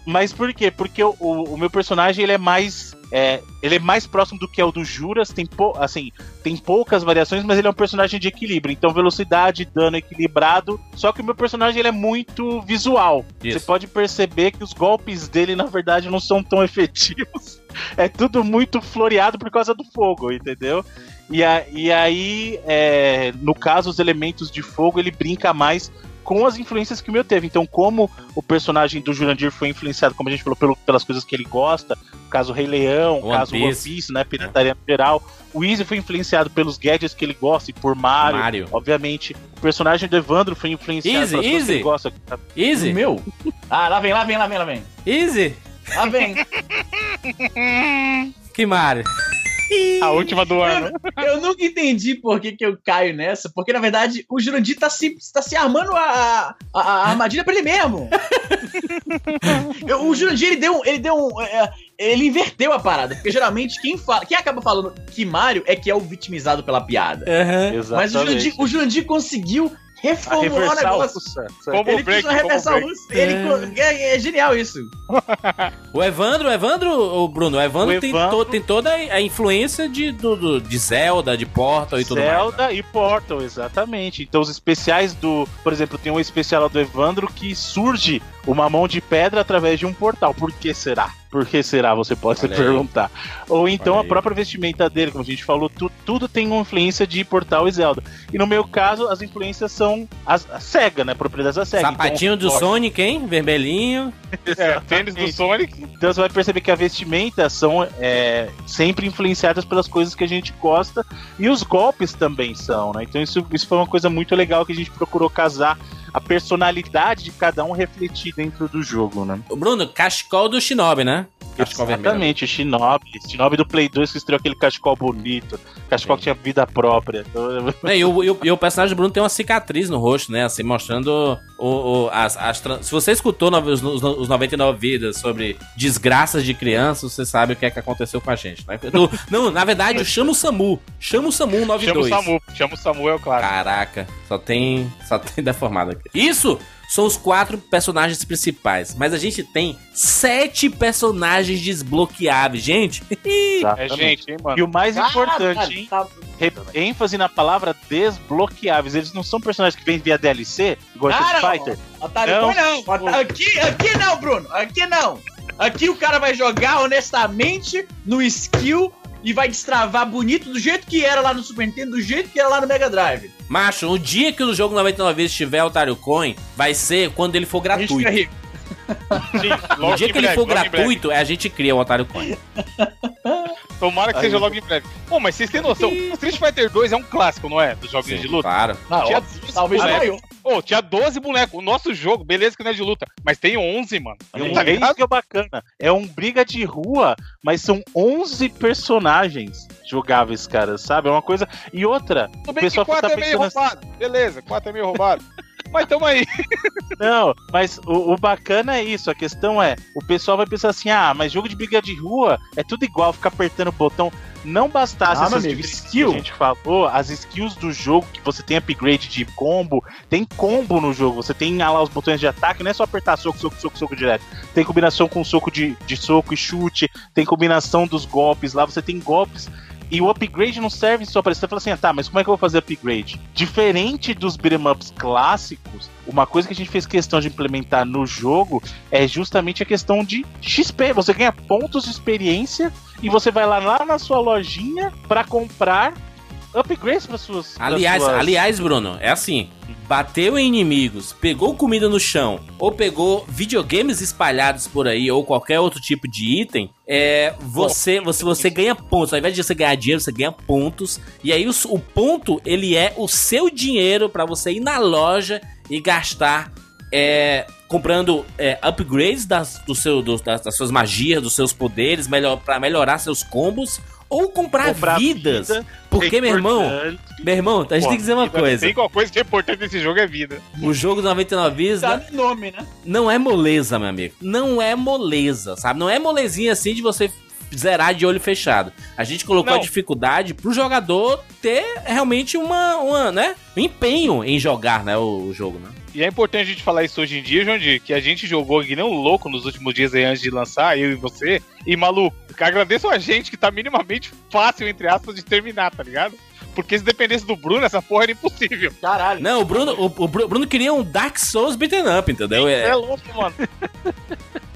Mas por quê? Porque o, o, o meu personagem ele é mais é, ele é mais próximo do que é o do Juras, tem pou, assim, tem poucas variações, mas ele é um personagem de equilíbrio. Então velocidade, dano equilibrado. Só que o meu personagem ele é muito visual. Isso. Você pode perceber que os golpes dele na verdade não são tão <laughs> efetivos. É tudo muito floreado por causa do fogo, entendeu? E, a- e aí, é, no caso, os elementos de fogo ele brinca mais com as influências que o meu teve. Então, como o personagem do Jurandir foi influenciado, como a gente falou, pelo- pelas coisas que ele gosta, no caso Rei Leão, no One caso One Piece. Piece, né, pirataria no geral, o Easy foi influenciado pelos gadgets que ele gosta e por Mario, Mario. obviamente. O personagem do Evandro foi influenciado Easy, pelas coisas que Easy. ele gosta. Easy. Meu? Ah, lá vem, lá vem, lá vem, lá vem. Easy. Lá vem. <laughs> Que Mario. A última do ano. Eu nunca entendi por que, que eu caio nessa, porque na verdade o Jurandir tá se, tá se armando a, a, a armadilha pra ele mesmo. <laughs> Eu- o Jurandir, ele deu, um- ele deu um. é, ele inverteu a parada, porque geralmente quem, fala, quem acaba falando que Mario é que é o vitimizado pela piada. Aham. Mas o Jurandir, o Jurandir conseguiu A reformular o reversal negócio. Como Ele break, como reversal russa. Ele co- é, é genial isso. <laughs> O Evandro, o Evandro, o Bruno, o Evandro, O tem, Evandro- to- tem toda a influência de, do, do- de Zelda, de Portal e tudo mais. Zelda e Portal, exatamente. Então os especiais do, por exemplo, tem um especial lá do Evandro que surge uma mão de pedra através de um portal. Por que será? Por que será? Você pode se Olha aí. perguntar. Ou então Olha a aí. própria vestimenta dele, como a gente falou, tu- tudo tem uma influência de Portal e Zelda. E no meu caso, as influências são as, a SEGA, né? Propriedades da SEGA. Sapatinho do ó, Sonic, hein? Vermelhinho. <laughs> É, tênis do Sonic. Então você vai perceber que a vestimenta são é, sempre influenciadas pelas coisas que a gente gosta e os golpes também são, né? Então isso, isso foi uma coisa muito legal que a gente procurou casar a personalidade de cada um refletir dentro do jogo, né? Bruno, cachecol do Shinobi, né? Cachecol. Exatamente, o Shinobi. Shinobi do Play 2 que estreou aquele cachecol bonito, cachecol que tinha vida própria. <laughs> É, e, o, e o- e o personagem do Bruno tem uma cicatriz no rosto, né? Assim, mostrando o, o- as, as tran- Se você escutou os, os, os 99 vidas sobre desgraças de crianças, você sabe o que é que aconteceu com a gente, né? Do- não, na verdade, chama o Samu. Chama o Samu Chama o 92. Samu. Chama o Samu, é o clássico. Caraca, só tem, só tem deformado aqui. Isso são os quatro personagens principais, mas a gente tem sete personagens desbloqueáveis, gente. <laughs> É gente, hein, mano. E o mais importante, hein? Tá- Re- ênfase na palavra desbloqueáveis. Eles não são personagens que vêm via DLC, igual Ah, Street não. Fighter. Otário, Não. não. Ota- Aqui, aqui não, Bruno. Aqui não. Aqui o cara vai jogar honestamente no skill e vai destravar bonito do jeito que era lá no Super Nintendo, do jeito que era lá no Mega Drive. Macho, o dia que o jogo 99 vezes tiver Otário Coin, vai ser quando ele for A gente fica gratuito. rico. <laughs> Sim, No logo dia em que ele breve, for em breve. gratuito, é a gente cria o Otário Coin. Tomara que seja logo em breve. Pô, mas vocês têm noção, Street Fighter 2 é um clássico, não é? Dos jogos Sim, de luta. claro. Não, Tinha ó, 12 talvez bonecos. maior. Pô, tinha 12 bonecos. O nosso jogo, beleza que não é de luta, mas tem 11, mano. É, um, Tá isso que é bacana. É um briga de rua, mas são 11 personagens jogáveis, cara, sabe? É uma coisa. E outra, Tudo o bem que pessoal 4 tá é meio pensando assim, roubado. Beleza, 4 é meio roubado. <laughs> mas tamo aí. Não, mas o, o bacana é isso. A questão é, o pessoal vai pensar assim: ah, mas jogo de briga de rua é tudo igual, ficar apertando o botão. Não bastasse Ah, essas amigo, skill. que a gente falou, as skills do jogo, que você tem upgrade de combo, tem combo no jogo, você tem ah, lá os botões de ataque, não é só apertar soco, soco, soco, soco direto. Tem combinação com soco de, de soco e chute, tem combinação dos golpes lá, você tem golpes. E o upgrade não serve só pra isso. Você fala assim, ah, tá, mas como é que eu vou fazer upgrade? Diferente dos beat'em ups clássicos, uma coisa que a gente fez questão de implementar no jogo é justamente a questão de XP. Você ganha pontos de experiência e você vai lá, lá na sua lojinha pra comprar upgrades para suas. Aliás, suas- aliás, Bruno, é assim. Bateu em inimigos, pegou comida no chão ou pegou videogames espalhados por aí ou qualquer outro tipo de item, é, você, você, você ganha pontos. Ao invés de você ganhar dinheiro, você ganha pontos. E aí o, o ponto, ele é o seu dinheiro para você ir na loja e gastar é, comprando é, upgrades das, do seu, do- das, das suas magias, dos seus poderes, melhor, para melhorar seus combos, ou comprar, Comprar vidas. vida, porque, é meu irmão, meu irmão, a gente tem que dizer uma coisa. Tem uma coisa que é importante nesse jogo é vida. O jogo do 99 vidas Tá no nome, né? não é moleza, meu amigo. Não é moleza, sabe? Não é molezinha assim de você zerar de olho fechado. A gente colocou Não. a dificuldade pro jogador ter realmente uma, uma né? um empenho em jogar, né, o, o jogo, né? E é importante a gente falar isso hoje em dia, Jandir, que a gente jogou que nem um louco nos últimos dias aí antes de lançar, eu e você. E, maluco, agradeço a gente que tá minimamente fácil, entre aspas, de terminar, tá ligado? Porque se dependesse do Bruno, essa porra era impossível. Caralho. Não, o Bruno, o, o Bru- Bruno queria um Dark Souls beaten up, entendeu? É, É, louco, mano.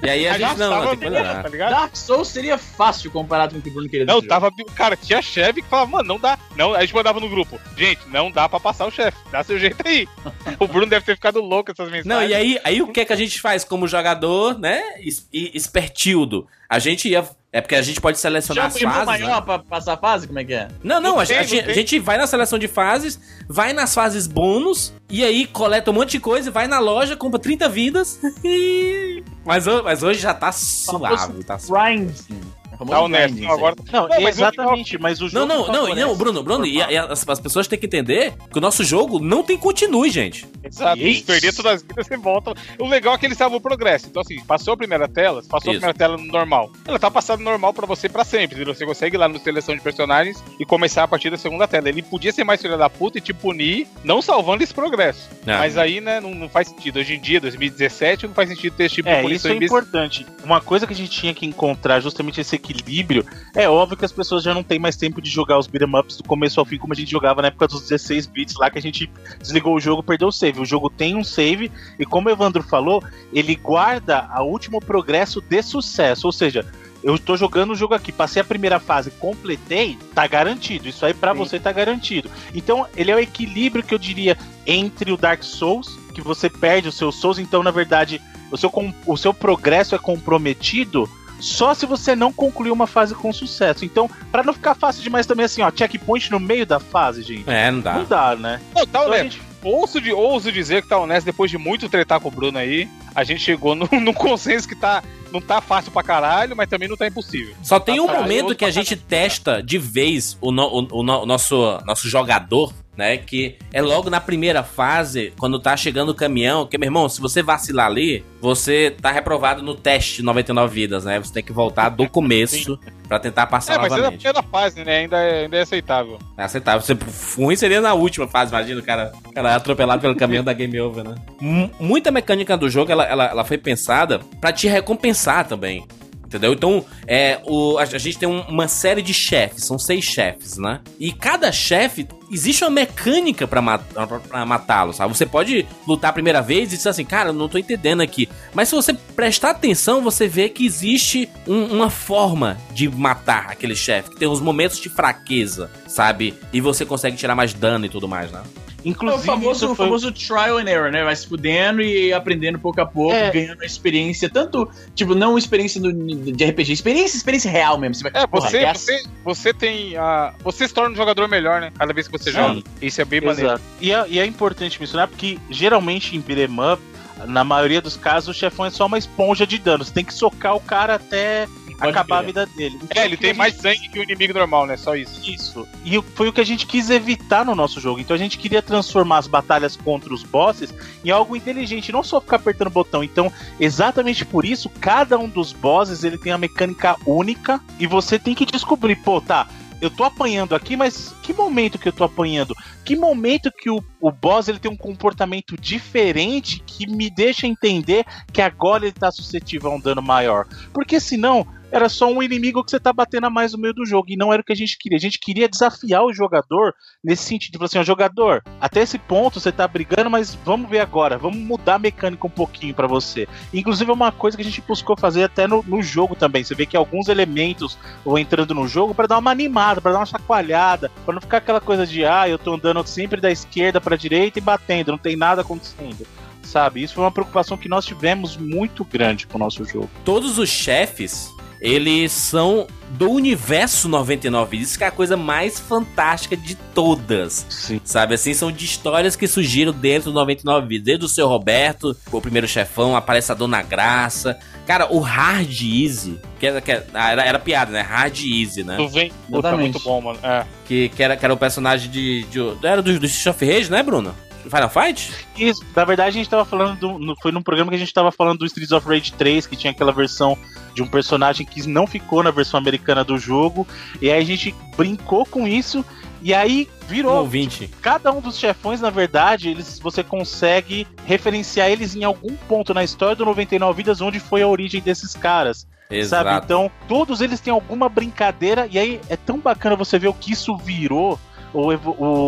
E aí a, A gente não, tava tem melhor, tá ligado? Dark Souls seria fácil comparado com o que o Bruno queria Não, desse tava. Cara, tinha chefe que falava, mano, não dá. Não, a gente mandava no grupo. Gente, não dá pra passar o chefe. Dá seu jeito aí. <laughs> o Bruno deve ter ficado louco essas mensagens. Não, e aí, aí o que é que a gente faz como jogador, né? Es- e- Espertildo. A gente ia. É porque a gente pode selecionar o as fases. né? maior pra passar a fase? Como é que é? Não, não, Não a, tem, não tem. a gente vai na seleção de fases, vai nas fases bônus, e aí coleta um monte de coisa, vai na loja, compra 30 vidas <laughs> e. Mas, mas hoje já tá suave, tá suave. Grinding. É famoso Tá honesto. grinding, Não, agora... Não, Não, mas o exatamente, mas o Não, jogo não, não, favorece não, Bruno, Bruno, e, e as, as pessoas têm que entender que o nosso jogo não tem continue, gente. Exato. Isso. Se perder todas as vidas, você volta. O legal é que ele salva o progresso. Então, assim, passou a primeira tela, passou Isso. a primeira tela no normal. Ela tá passando normal pra você pra sempre. entendeu? Você consegue ir lá no seleção de personagens e começar a partir da segunda tela. Ele podia ser mais filha da puta e te punir, não salvando esse progresso. É. Mas aí, né, não, não faz sentido. Hoje em dia, 2017, não faz sentido ter esse tipo de É, isso punição é imbecil. importante. Uma coisa que a gente tinha que encontrar justamente esse equilíbrio. É óbvio que as pessoas já não têm mais tempo de jogar os beat'em ups do começo ao fim, como a gente jogava na época dos 16 bits lá, que a gente desligou o jogo perdeu o save. O jogo tem um save, e como o Evandro falou, ele guarda o último progresso de sucesso. Ou seja, eu tô jogando o jogo aqui, passei a primeira fase, completei, tá garantido. Isso aí Sim. você tá garantido. Então, ele é o equilíbrio que eu diria entre o Dark Souls, que você perde os seus Souls, então, na verdade, o seu, o seu progresso é comprometido só se você não concluir uma fase com sucesso. Então, pra não ficar fácil demais também assim, ó, checkpoint no meio da fase, gente. É, não dá. Não dá, né? Não, tá Então, gente- Ouço, de, ouso dizer que tá honesto, depois de muito tretar com o Bruno aí, a gente chegou num, <laughs> num consenso que tá, não tá fácil pra caralho, mas também não tá impossível. Só tem um Tá momento praioso que a gente testa de vez o, no- o- o no- o nosso, nosso jogador, né? Que é logo na primeira fase, quando tá chegando o caminhão. Que, meu irmão, se você vacilar ali, você tá reprovado no teste de 99 vidas, né? Você tem que voltar do <laughs> começo pra tentar passar É, mas é na novamente. fase, né? Ainda é, ainda é aceitável. É aceitável. Você, ruim seria na última fase, imagina o cara, o cara atropelado pelo caminhão da Game Over, né? M- muita mecânica do jogo, ela, ela, ela foi pensada pra te recompensar também. Entendeu? Então, é, o, a, a gente tem um- uma série de chefes, são seis chefes, né? E cada chefe, existe uma mecânica pra, ma- pra- pra matá-lo, sabe? Você pode lutar a primeira vez e dizer assim, cara, não tô entendendo aqui. Mas se você prestar atenção, você vê que existe um- uma forma de matar aquele chefe, que tem uns momentos de fraqueza, sabe? E você consegue tirar mais dano e tudo mais, né? É o Inclusive, famoso, o foi- famoso trial and error, né? Vai se fudendo e aprendendo pouco a pouco, É. ganhando experiência. Tanto, tipo, não experiência no- de RPG, experiência, experiência real mesmo. Você vai, É, porra, você, essa- você, você tem a. Você se torna um jogador melhor, né? Cada vez que você Sim. joga. Isso é bem maneiro. Exato. E é, e é importante mencionar porque geralmente em beat'em up, na maioria dos casos, o chefão é só uma esponja de dano. Você tem que socar o cara até acabar a vida dele. Então, É, ele o que tem a mais gente- sangue que o inimigo normal, né? Só isso. Isso. E foi o que a gente quis evitar no nosso jogo. Então a gente queria transformar as batalhas contra os bosses em algo inteligente, não só ficar apertando o botão. Então, exatamente por isso, cada um dos bosses ele tem uma mecânica única e você tem que descobrir, pô, tá. Eu tô apanhando aqui, mas que momento que eu tô apanhando? Que momento que o, o boss ele tem um comportamento diferente que me deixa entender que agora ele tá suscetível a um dano maior? Porque senão, era só um inimigo que você tá batendo a mais no meio do jogo. E não era o que a gente queria. A gente queria desafiar o jogador nesse sentido. Falar assim, ó, jogador, até esse ponto você tá brigando, mas vamos ver agora. Vamos mudar a mecânica um pouquinho para você. Inclusive é uma coisa que a gente buscou fazer até no, no jogo também. Você vê que alguns elementos vão entrando no jogo para dar uma animada, para dar uma chacoalhada, para não ficar aquela coisa de, ah, eu tô andando sempre da esquerda para direita e batendo, não tem nada acontecendo sabe? Isso foi uma preocupação que nós tivemos muito grande com o nosso jogo. Todos os chefes, eles são do universo 99 Isso que é a coisa mais fantástica de todas. Sim. Sabe assim, são de histórias que surgiram dentro do 99 Vidas. Desde o seu Roberto, o primeiro chefão, aparece a Dona Graça. Cara, o Hard Easy, que era, que era, era, era piada, né? Hard Easy, né? Tu vem. Puta, Exatamente. muito bom, mano. É. Que, que, era, que era o personagem de. de era do, do of Rage, né, Bruno? Final Fight? Isso, na verdade a gente tava falando, do, no- foi num programa que a gente tava falando do Streets of Rage 3, que tinha aquela versão de um personagem que não ficou na versão americana do jogo, e aí a gente brincou com isso, e aí Um virou. ouvinte. Cada um dos chefões, na verdade, eles você consegue referenciar eles em algum ponto na história do 99 Vidas onde foi a origem desses caras. Exato. Sabe? Então, todos eles têm alguma brincadeira, e aí é tão bacana você ver o que isso virou. O,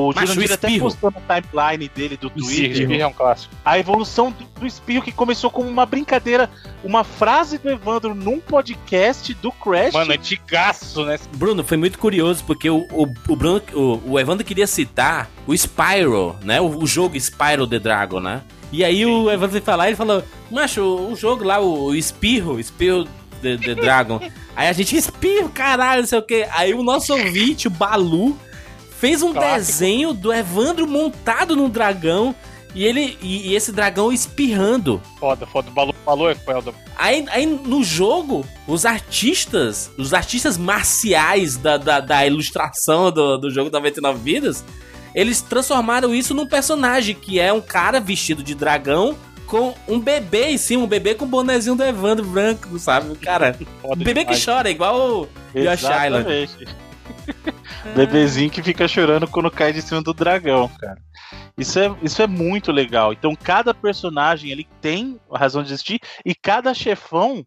o Jurandir até postou no timeline dele do Twitter Espirro é um clássico. a evolução do, do espirro que começou como uma brincadeira, uma frase do Evandro num podcast do Crash. Mano, antigaço, né? Bruno, foi muito curioso porque o, o, o Bruno, o, o Evandro queria citar o Spyro, né? O, o jogo Spyro the Dragon, né? E aí o Evandro foi falar e ele falou: Macho, o jogo lá, o, o Espirro, Espirro the, the <laughs> Dragon. aí a gente, Espirro, caralho, não sei o que. Aí o nosso ouvinte, o Balu, fez um Clássico. desenho do Evandro montado num dragão. E ele e, e esse dragão espirrando. Foda, foda. O Balu, Balu é foda. Aí, aí no jogo, os artistas, os artistas marciais da, da, da ilustração do, do jogo 99 Vidas, eles transformaram isso num personagem que é um cara vestido de dragão com um bebê em cima, um bebê com o bonezinho do Evandro branco, sabe? Cara, <laughs> foda um bebê que demais. chora, igual o Yoshi Island. <laughs> Bebezinho que fica chorando quando cai de cima do dragão, cara. Isso é, isso é muito legal. Então, cada personagem ele tem a razão de existir e cada chefão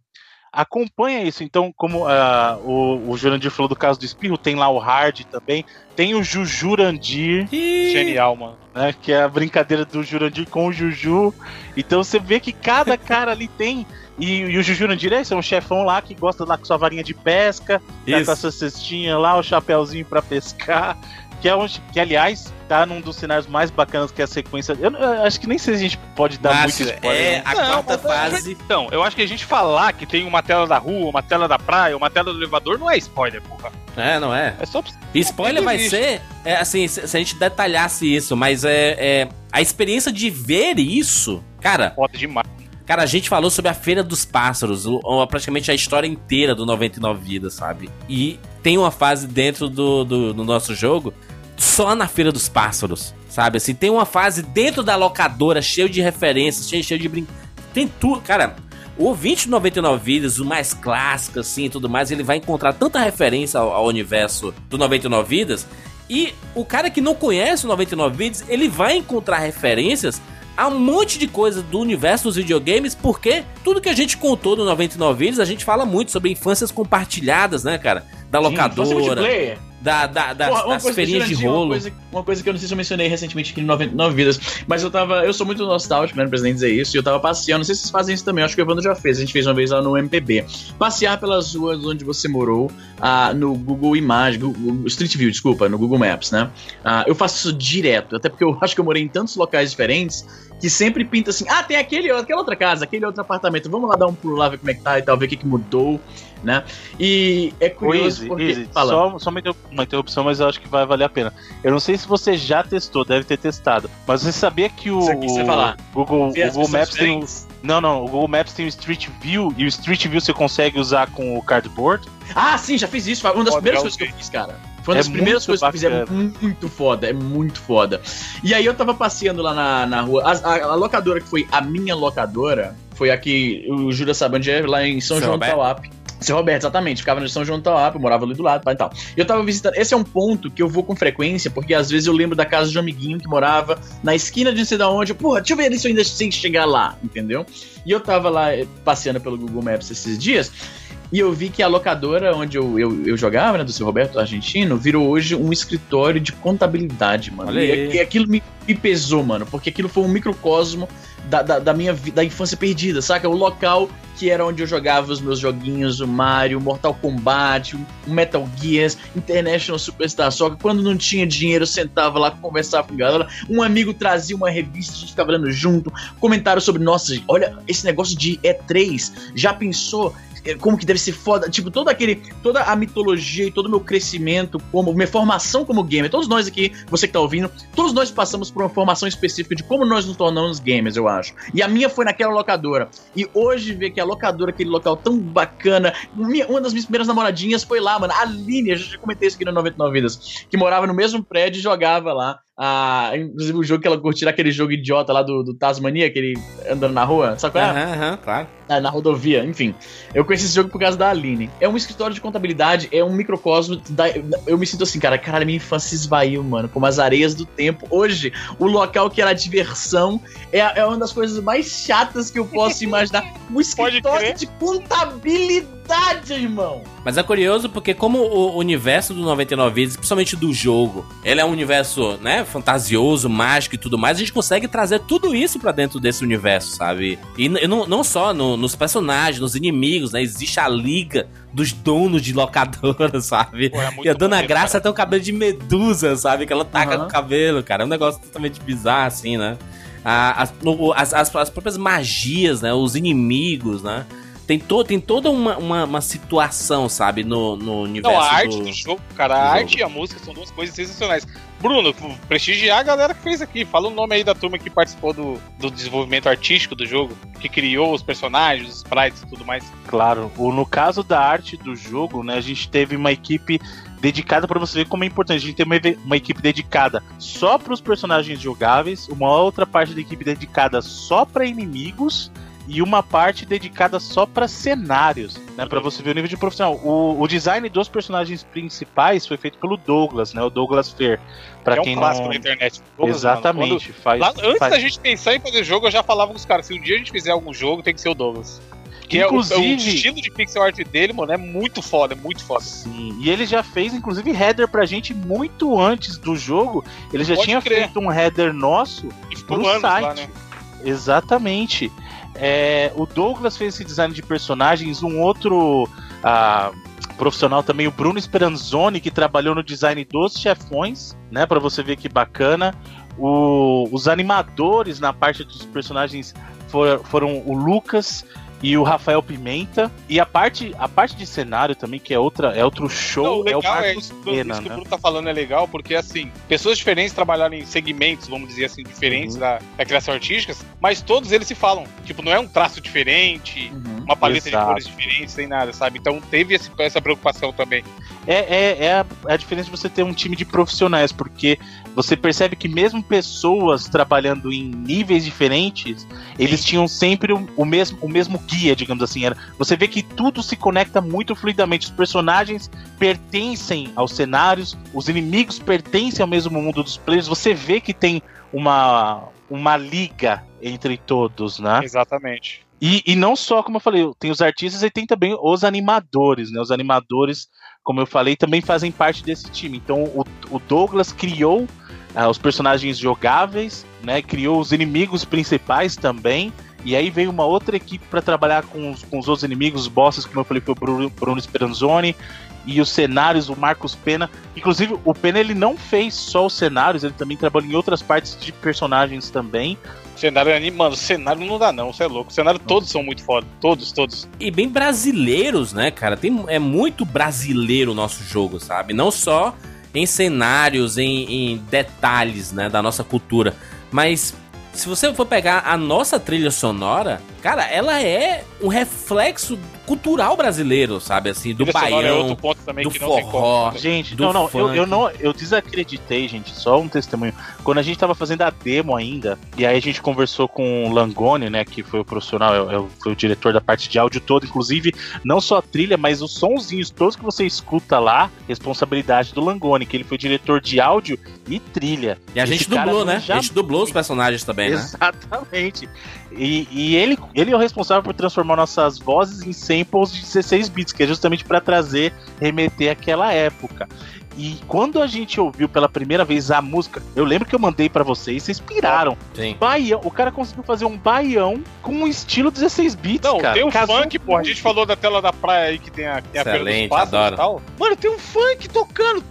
acompanha isso. Então, como ah, o, o Jurandir falou do caso do Espirro, tem lá o Hard também, tem o Jujurandir, Ih, Genial, mano. né? Que é a brincadeira do Jurandir com o Juju. Então você vê que cada cara ali tem. E, e o Jujurandir é esse, é um chefão lá que gosta lá com sua varinha de pesca, tá com a sua cestinha lá, o chapéuzinho pra pescar. Que, é um, que, aliás, tá num dos cenários mais bacanas que é a sequência. Eu, eu acho que nem sei se a gente pode dar Márcio, muito spoiler. é né? a Não, quarta mas- fase. Então, eu acho que a gente falar que tem uma tela da rua, uma tela da praia, uma tela do elevador não é spoiler, porra. É, não é? É só pra spoiler vai ser, é, assim, se, se a gente detalhasse isso, mas é, é a experiência de ver isso, cara, foda demais. Cara, a gente falou sobre a Feira dos Pássaros, praticamente a história inteira do 99 Vidas, sabe? E tem uma fase dentro do, do, do nosso jogo só na Feira dos Pássaros, sabe? Assim, tem uma fase dentro da locadora cheio de referências, cheio, cheio de brin... Tem tudo, cara. O ouvinte do 99 Vidas, o mais clássico, assim, e tudo mais, ele vai encontrar tanta referência ao, ao universo do 99 Vidas. E o cara que não conhece o 99 Vidas, ele vai encontrar referências a um monte de coisa do universo dos videogames, porque tudo que a gente contou no 99 Vidas, a gente fala muito sobre infâncias compartilhadas, né, cara? Da Sim, locadora, multiplayer. da, da, das, Porra, das feirinhas de Jurandir, rolo. Uma coisa, uma coisa que eu não sei se eu mencionei recentemente aqui no 99 Vidas, mas eu tava. Eu sou muito nostálgico, né, no presidente dizer isso, e eu tava passeando. Não sei se vocês fazem isso também, acho que o Evandro já fez. A gente fez uma vez lá no MPB. Passear pelas ruas onde você morou, ah, no Google Imagens, Google, Street View, desculpa, no Google Maps, né? Ah, eu faço isso direto, até porque eu <laughs> acho que eu morei em tantos locais diferentes que sempre pinta assim: ah, tem aquele, aquela outra casa, aquele outro apartamento, vamos lá dar um pulo lá, ver como é que tá e tal, ver o que, que mudou, né? E é curioso Easy, porque. Easy, só, só uma interru- uma interrupção, mas eu acho que vai valer a pena. Eu não sei se você já testou, deve ter testado, mas você sabia que o, o falar. Google, as Google Maps tem. Não, não, o Google Maps tem o Street View e o Street View você consegue usar com o cardboard. Ah, sim, já fiz isso. Foi uma das Foda, primeiras coisas que eu fiz, cara. Foi uma É das primeiras coisas que eu fiz. É bacana. muito foda, é muito foda. E aí eu tava passeando lá na, na rua. A, a- a locadora que foi a minha locadora foi a que o Jura sabe onde é, lá em São Seu João Roberto? do Tauap. Seu Roberto, exatamente. Ficava no São João do Tauap, eu morava ali do lado e tal. E eu tava visitando. Esse é um ponto que eu vou com frequência, porque às vezes eu lembro da casa de um amiguinho que morava na esquina de não sei da onde. Porra, deixa eu ver se eu ainda sei chegar lá, entendeu? E eu tava lá eh, passeando pelo Google Maps esses dias. E eu vi que a locadora onde eu, eu, eu jogava, né, do seu Roberto Argentino, virou hoje um escritório de contabilidade, mano. Olha E, aí. e aquilo me, me pesou, mano, porque aquilo foi um microcosmo da, da, da minha da infância perdida, saca? O local que era onde eu jogava os meus joguinhos, o Mario, Mortal Kombat, o Metal Gears, International Superstar Soccer. Quando não tinha dinheiro, eu sentava lá, conversava com a galera. Um amigo trazia uma revista, a gente ficava lendo junto. Comentários sobre, nossa, olha, esse negócio de E3, já pensou? Eh, Como que deve ser foda, tipo, todo aquele, toda a mitologia e todo o meu crescimento, como minha formação como gamer, todos nós aqui, você que tá ouvindo, todos nós passamos por uma formação específica de como nós nos tornamos gamers, eu acho. E a minha foi naquela locadora. E hoje ver que a locadora, aquele local tão bacana, minha- uma das minhas primeiras namoradinhas foi lá, mano. A Aline, eu já comentei isso aqui no 99 Vidas, que morava no mesmo prédio e jogava lá. Ah, inclusive o jogo que ela curtia, aquele jogo idiota lá do, do Tasmania, aquele andando na rua, sabe qual é? Aham, aham, claro. Ah, na rodovia, enfim. Eu conheci esse jogo por causa da Aline. É um escritório de contabilidade, é um microcosmo. Da, eu me sinto assim, cara, cara, minha infância esvaiu, mano, como as areias do tempo. Hoje, o local que era diversão é, é uma das coisas mais chatas que eu posso imaginar. Um escritório de contabilidade, irmão. Mas é curioso porque como o universo do 99 Vidas, principalmente do jogo, ele é um universo, né, fantasioso, mágico e tudo mais, a gente consegue trazer tudo isso pra dentro desse universo, sabe? E não, não só no- nos personagens, nos inimigos, né? Existe a liga dos donos de locadora, <laughs> sabe? Pô, é E a Dona maneiro, Graça cara. tem um cabelo de medusa, sabe? Que ela taca Aham. no cabelo, cara. É um negócio totalmente bizarro, assim, né? As, as- as próprias magias, né? Os inimigos, né? Tem, to, tem toda uma, uma, uma situação, sabe? No, no universo Não, a arte do... do jogo, cara, a jogo. arte e a música são duas coisas sensacionais. Bruno, prestigiar a galera que fez aqui. Fala o nome aí da turma que participou do, do desenvolvimento artístico do jogo, que criou os personagens, os sprites e tudo mais. Claro, o, no caso da arte do jogo, né, a gente teve uma equipe dedicada para você ver como é importante. A gente tem uma, uma equipe dedicada só para os personagens jogáveis, uma outra parte da equipe dedicada só para inimigos e uma parte dedicada só para cenários, né, para você ver o nível de profissional. O, o design dos personagens principais foi feito pelo Douglas, né, o Douglas Fair. Para é um quem clássico não da internet. Douglas, Exatamente, faz, quando- lá, antes faz- da gente pensar em fazer jogo, eu já falava com os caras: se um dia a gente fizer algum jogo, tem que ser o Douglas. Que é o- Inclusive- o, estilo de pixel art dele, mano, é muito foda, é muito foda. Sim, e ele já fez, inclusive, header pra gente muito antes do jogo. Ele já Pode tinha crer. feito um header nosso E pro anos lá, site. né? Exatamente. É, o Douglas fez esse design de personagens, um outro ah, profissional também, o Bruno Speranzoni, que trabalhou no design dos chefões, né? Pra você ver que bacana. O- os animadores na parte dos personagens for- foram o Lucas e o Rafael Pimenta. E a parte, a parte de cenário também, que é outra, é outro Não, show, o é o é Marcos isso, Pena, isso que o né? Bruno tá falando é legal, porque assim, pessoas diferentes trabalharam em segmentos, vamos dizer assim, diferentes Uhum. da, da criação artística, mas todos eles se falam. Tipo, não é um traço diferente, uma paleta Exato. de cores diferentes, sem nada, sabe? Então teve esse- essa preocupação também. É, é, é a, é a diferença de você ter um time de profissionais, porque você percebe que mesmo pessoas trabalhando em níveis diferentes, eles tinham sempre o, o mesmo, o mesmo guia, digamos assim. Era, você vê que tudo se conecta muito fluidamente. Os personagens pertencem aos cenários, os inimigos pertencem ao mesmo mundo dos players. Você vê que tem uma, uma liga entre todos, né? Exatamente. E, e não só, como eu falei, tem os artistas e tem também os animadores, né? Os animadores, como eu falei, também fazem parte desse time. Então o, o Douglas criou ah, os personagens jogáveis, né? Criou os inimigos principais também. E aí veio uma outra equipe para trabalhar com os, com os outros inimigos, os bosses, como eu falei, foi o Bruno, Bruno Speranzoni. E os cenários, o Marcos Pena. Inclusive, o Pena ele não fez só os cenários, ele também trabalhou em outras partes de personagens também. Cenário animando, cenário não dá não, você é louco. Cenário todos são muito foda, todos, todos. E bem brasileiros, né, cara? Tem, é muito brasileiro o nosso jogo, sabe? Não só em cenários, em, em detalhes, né, da nossa cultura. Mas se você for pegar a nossa trilha sonora, cara, ela é um reflexo cultural brasileiro, sabe? Assim, do é baião, outro ponto também do que não tem forró. como. Gente, do não, não, eu, eu não, eu desacreditei, gente, só um testemunho. Quando a gente tava fazendo a demo ainda, e aí a gente conversou com o Langoni, né, que foi o profissional, é- é o- foi o diretor da parte de áudio todo, inclusive, não só a trilha, mas os sonzinhos todos que você escuta lá, responsabilidade do Langoni, que ele foi diretor de áudio e trilha. E a Esse gente cara dublou, né? já- A gente dublou os personagens também, né? Exatamente. E, e ele, ele é o responsável por transformar nossas vozes em samples de 16 bits, que é justamente pra trazer, remeter àquela época. E quando a gente ouviu pela primeira vez a música, eu lembro que eu mandei pra vocês, vocês piraram. Sim. Baião, o cara conseguiu fazer um baião com um estilo 16 bits, Não, cara. tem um Casou funk, pô. A gente falou da tela da praia aí que tem a, tem a Excelente, pássaros adoro. e tal. Mano, tem um funk tocando.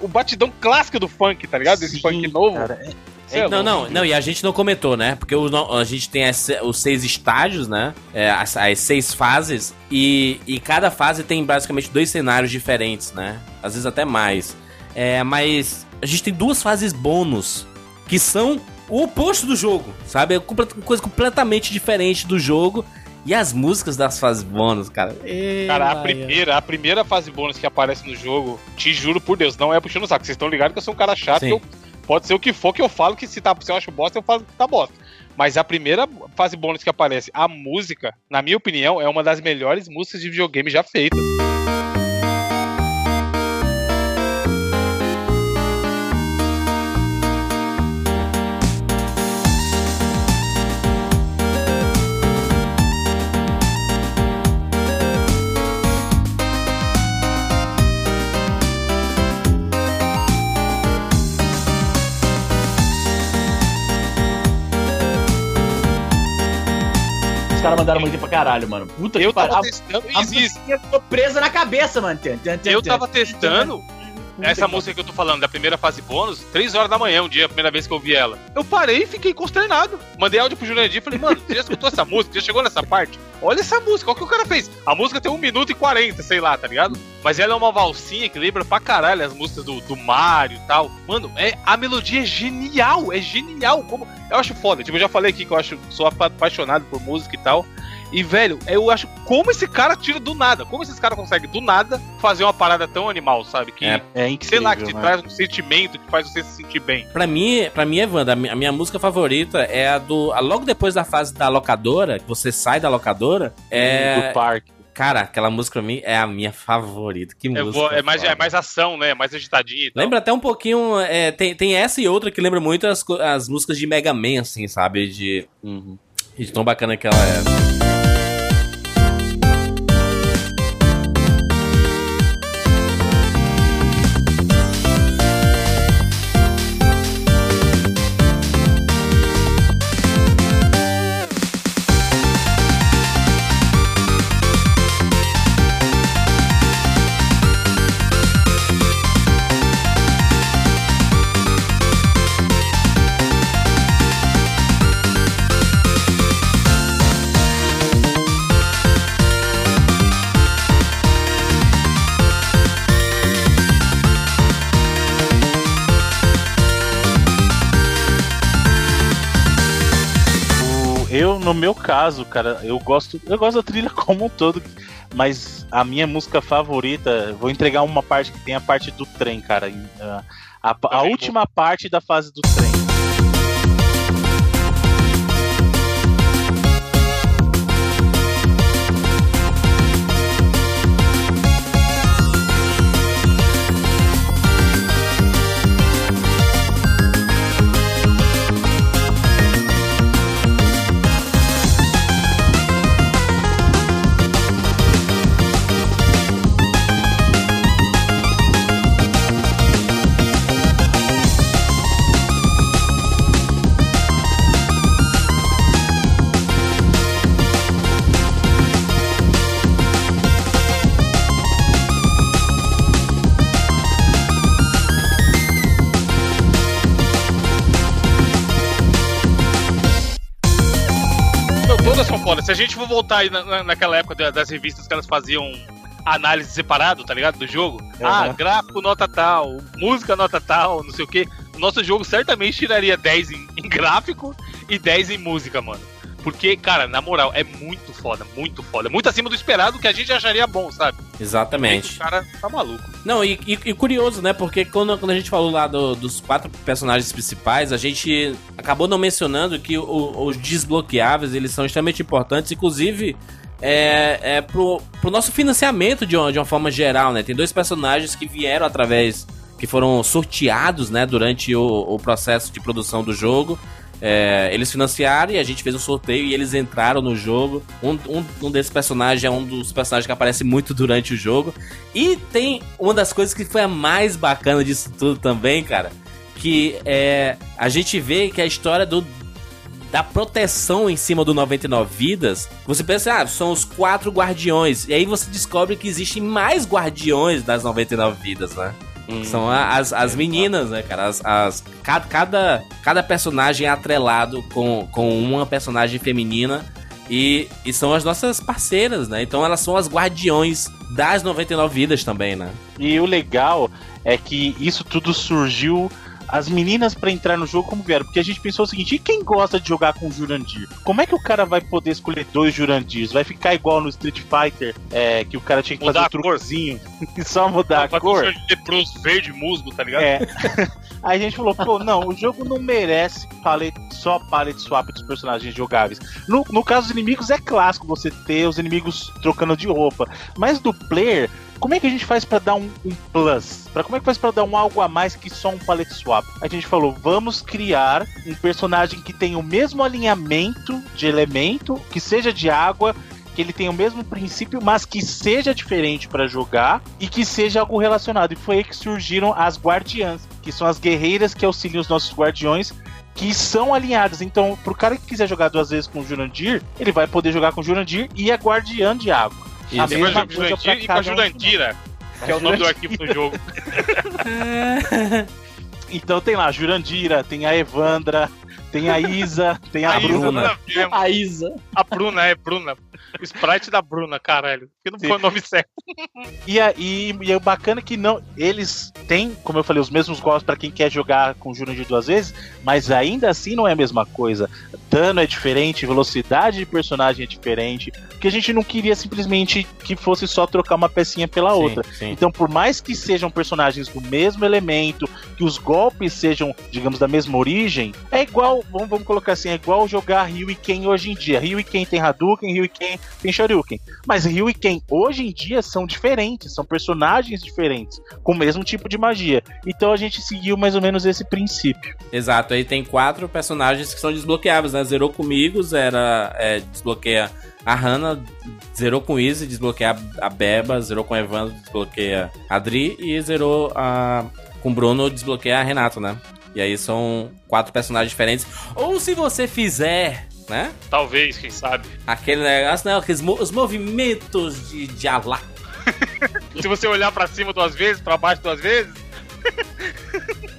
o batidão clássico do funk, tá ligado? Desse Sim, funk novo. cara, é- Não, não, não, e a gente não comentou, né? Porque o a gente tem as- os seis estágios, né? É, as, as seis fases, e, e cada fase tem basicamente dois cenários diferentes, né? Às vezes até mais. É, mas a gente tem duas fases bônus, que são o oposto do jogo, sabe? É coisa completamente diferente do jogo. E as músicas das fases bônus, cara. Cara, a primeira, a primeira fase bônus que aparece no jogo, te juro por Deus, não é puxando o saco. Vocês estão ligados que eu sou um cara chato, Sim. que eu- pode ser o que for que eu falo, que se, tá, se eu acho bosta, eu falo que tá bosta. Mas a primeira fase bônus que aparece, a música, na minha opinião, é uma das melhores músicas de videogame já feitas. Caras mandaram muito pra caralho, mano. Puta Eu que pariu. tava A, testando. a Existe. musiquinha ficou presa na cabeça, mano. Eu tava testando essa música que eu tô falando, da primeira fase bônus, 3 horas da manhã, um dia, a primeira vez que eu ouvi ela. Eu parei e fiquei consternado. Mandei áudio pro Jurandir e falei, mano, você já escutou essa <laughs> música? Já chegou nessa parte? Olha essa música, olha o que o cara fez. A música tem 1 minuto e 40, sei lá, tá ligado? Mas ela é uma valsinha que lembra pra caralho as músicas do, do Mario e tal. Mano, é, a melodia é genial, é genial. Como, eu acho foda. Tipo, eu já falei aqui que eu acho, sou apa- apaixonado por música e tal. E, velho, eu acho como esse cara tira do nada. Como esses caras conseguem do nada fazer uma parada tão animal, sabe? Que, É. É sei incrível, lá, que te né? traz um sentimento que faz você se sentir bem. Pra mim, pra mim, Evandro, a mi- a minha música favorita é a do. a- logo depois da fase da locadora, que você sai da locadora, é. Do parque. Cara, aquela música pra mim é a minha favorita. Que É, música. é mais, é mais ação, né? Mais agitadinho e tal. Lembra até um pouquinho. é, tem, tem essa e outra que lembra muito as, as músicas de Mega Man, assim, sabe? De, Uhum. de tão bacana que ela é. Caso, cara, eu gosto, eu gosto da trilha <laughs> como um todo, mas a minha música favorita, vou entregar uma parte que tem a parte do trem, cara. em- A, a- a última parte da fase do trem. São foda. Se a gente for voltar aí na- na- naquela época da- das revistas que elas faziam análise separado, tá ligado? Do jogo. Ah, gráfico nota tal, música nota tal, não sei o que. O nosso jogo certamente tiraria 10 em, em gráfico e 10 em música, mano. Porque, cara, na moral, é muito foda, muito foda. Muito acima do esperado que a gente acharia bom, sabe? Exatamente. O cara tá maluco. Não, e, e- e curioso, né? Porque quando, quando a gente falou lá do- dos quatro personagens principais, a gente acabou não mencionando que o- os desbloqueáveis eles são extremamente importantes, inclusive é, é pro, pro nosso financiamento de uma, de uma forma geral, né? Tem dois personagens que vieram através. que foram sorteados, né? Durante o, o processo de produção do jogo. É, eles financiaram e a gente fez um sorteio e eles entraram no jogo. Um, um, um desses personagens é um dos personagens que aparece muito durante o jogo. E tem uma das coisas que foi a mais bacana disso tudo também, cara. Que é. A gente vê que a história do, da proteção em cima do 99 vidas, você pensa, ah, são os quatro guardiões. E aí você descobre que existem mais guardiões das 99 vidas, né? São a- as, as meninas, né, cara? As, as- ca- cada, cada personagem é atrelado com, com uma personagem feminina. E, e são as nossas parceiras, né? Então elas são as guardiões das 99 vidas também, né? E o legal é que isso tudo surgiu. As meninas pra entrar no jogo como vieram, porque a gente pensou o seguinte: e quem gosta de jogar com Jurandir? Como é que o cara vai poder escolher dois Jurandirs? Vai ficar igual no Street Fighter, é, que o cara tinha que Mudar fazer o a cor. truquezinho <laughs> e só mudar a Vai cor? leproso verde musgo, tá ligado? É. <laughs> Aí a gente falou, pô, não, o jogo não merece palette, só palette swap dos personagens jogáveis. No, no caso dos inimigos, é clássico você ter os inimigos trocando de roupa. Mas do player, como é que a gente faz pra dar um, um plus? Pra, como é que faz pra dar um algo a mais que só um palette swap? A gente falou, vamos criar um personagem que tenha o mesmo alinhamento de elemento, que seja de água, que ele tenha o mesmo princípio, mas que seja diferente pra jogar e que seja algo relacionado. E foi aí que surgiram as guardiãs, que são as guerreiras que auxiliam os nossos guardiões. Que são alinhadas. Então, pro cara que quiser jogar duas vezes com o Jurandir, ele vai poder jogar com o Jurandir e a guardiã de água. A mesma jogar com coisa pra Jurandir e com a cada um. Jurandira, que é o nome do arquivo do jogo. <laughs> Então tem lá a Jurandira, tem a Evandra, tem a Isa, tem a, A Isa, Bruna. nada a ver, A Isa. A Bruna, é Bruna. O sprite da Bruna, caralho. Que não Sim. foi o nome certo. E, a, e, e é o bacana que não. Eles têm, como eu falei, os mesmos gostos pra quem quer jogar com Jurandir duas vezes, mas ainda assim não é a mesma coisa. Dano é diferente, velocidade de personagem é diferente. Porque a gente não queria simplesmente que fosse só trocar uma pecinha pela outra. Sim. Então, por mais que sejam personagens do mesmo elemento, que os golpes sejam, digamos, da mesma origem, é igual, vamos, vamos colocar assim, é igual jogar Ryu e Ken hoje em dia. Ryu e Ken tem Hadouken, Ryu e Ken tem Shoryuken. Mas Ryu e Ken hoje em dia são diferentes, são personagens diferentes, com o mesmo tipo de magia. Então a gente seguiu mais ou menos esse princípio. Exato, aí tem quatro personagens que são desbloqueáveis, né? Zerou comigo, zera, é, desbloqueia a Hannah, zerou com Izzy, desbloqueia a Beba, zerou com Evandro, desbloqueia a Dri e zerou a, com o Bruno, desbloqueia a Renato, né? E aí são quatro personagens diferentes. Ou se você fizer, né? Talvez, quem sabe. Aquele negócio, né? Aqueles mo- os movimentos de, de Alá. <laughs> Se você olhar pra cima duas vezes, pra baixo duas vezes,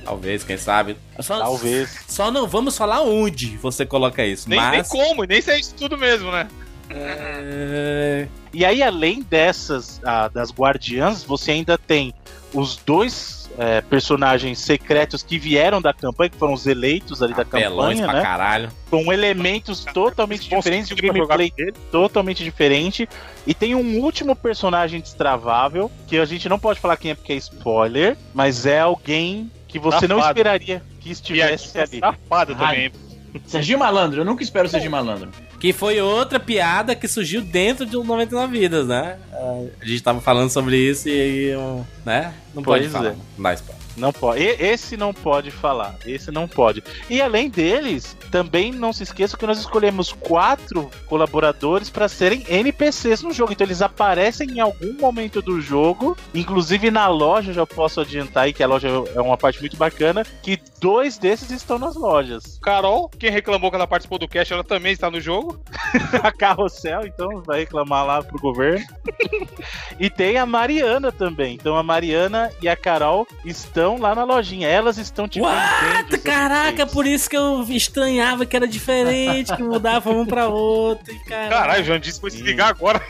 Talvez, quem sabe. Só, Talvez. Só não vamos falar onde você coloca isso. nem, nem mas. como, nem se é isso tudo mesmo, né? É, E aí, além dessas, ah, das guardiãs, você ainda tem os dois é, personagens secretos que vieram da campanha, que foram os eleitos ali da Apelões campanha, pra né? caralho. Com elementos totalmente diferentes, de um gameplay totalmente diferente. E tem um último personagem destravável, que a gente não pode falar quem é porque é spoiler, mas é alguém que você não Safado. esperaria que estivesse Piadinha ali. safada também. Serginho Malandro, eu nunca espero o Serginho Malandro. Que foi outra piada que surgiu dentro de um 99 Vidas, né? A gente tava falando sobre isso e aí, né? Não pode falar. é. Não dá spoiler. Não pode. Esse não pode falar. Esse não pode. E além deles, também não se esqueça que nós escolhemos quatro colaboradores para serem NPCs no jogo. Então eles aparecem em algum momento do jogo. Inclusive na loja, já posso adiantar aí que a loja é uma parte muito bacana. Que dois desses estão nas lojas. Carol, quem reclamou que ela participou do cast, ela também está no jogo. <laughs> A Carrossel, então, vai reclamar lá pro governo. e tem a Mariana também. Então a Mariana e a Carol estão lá na lojinha. Elas estão te What? Caraca, por isso que eu estranhava que era diferente, que mudava um pra outro. e Caralho. Caralho, o João disse foi se ligar agora.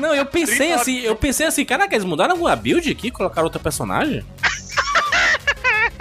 Não, eu pensei 30 assim, eu pensei assim, caraca, eles mudaram alguma build aqui, colocaram outro personagem?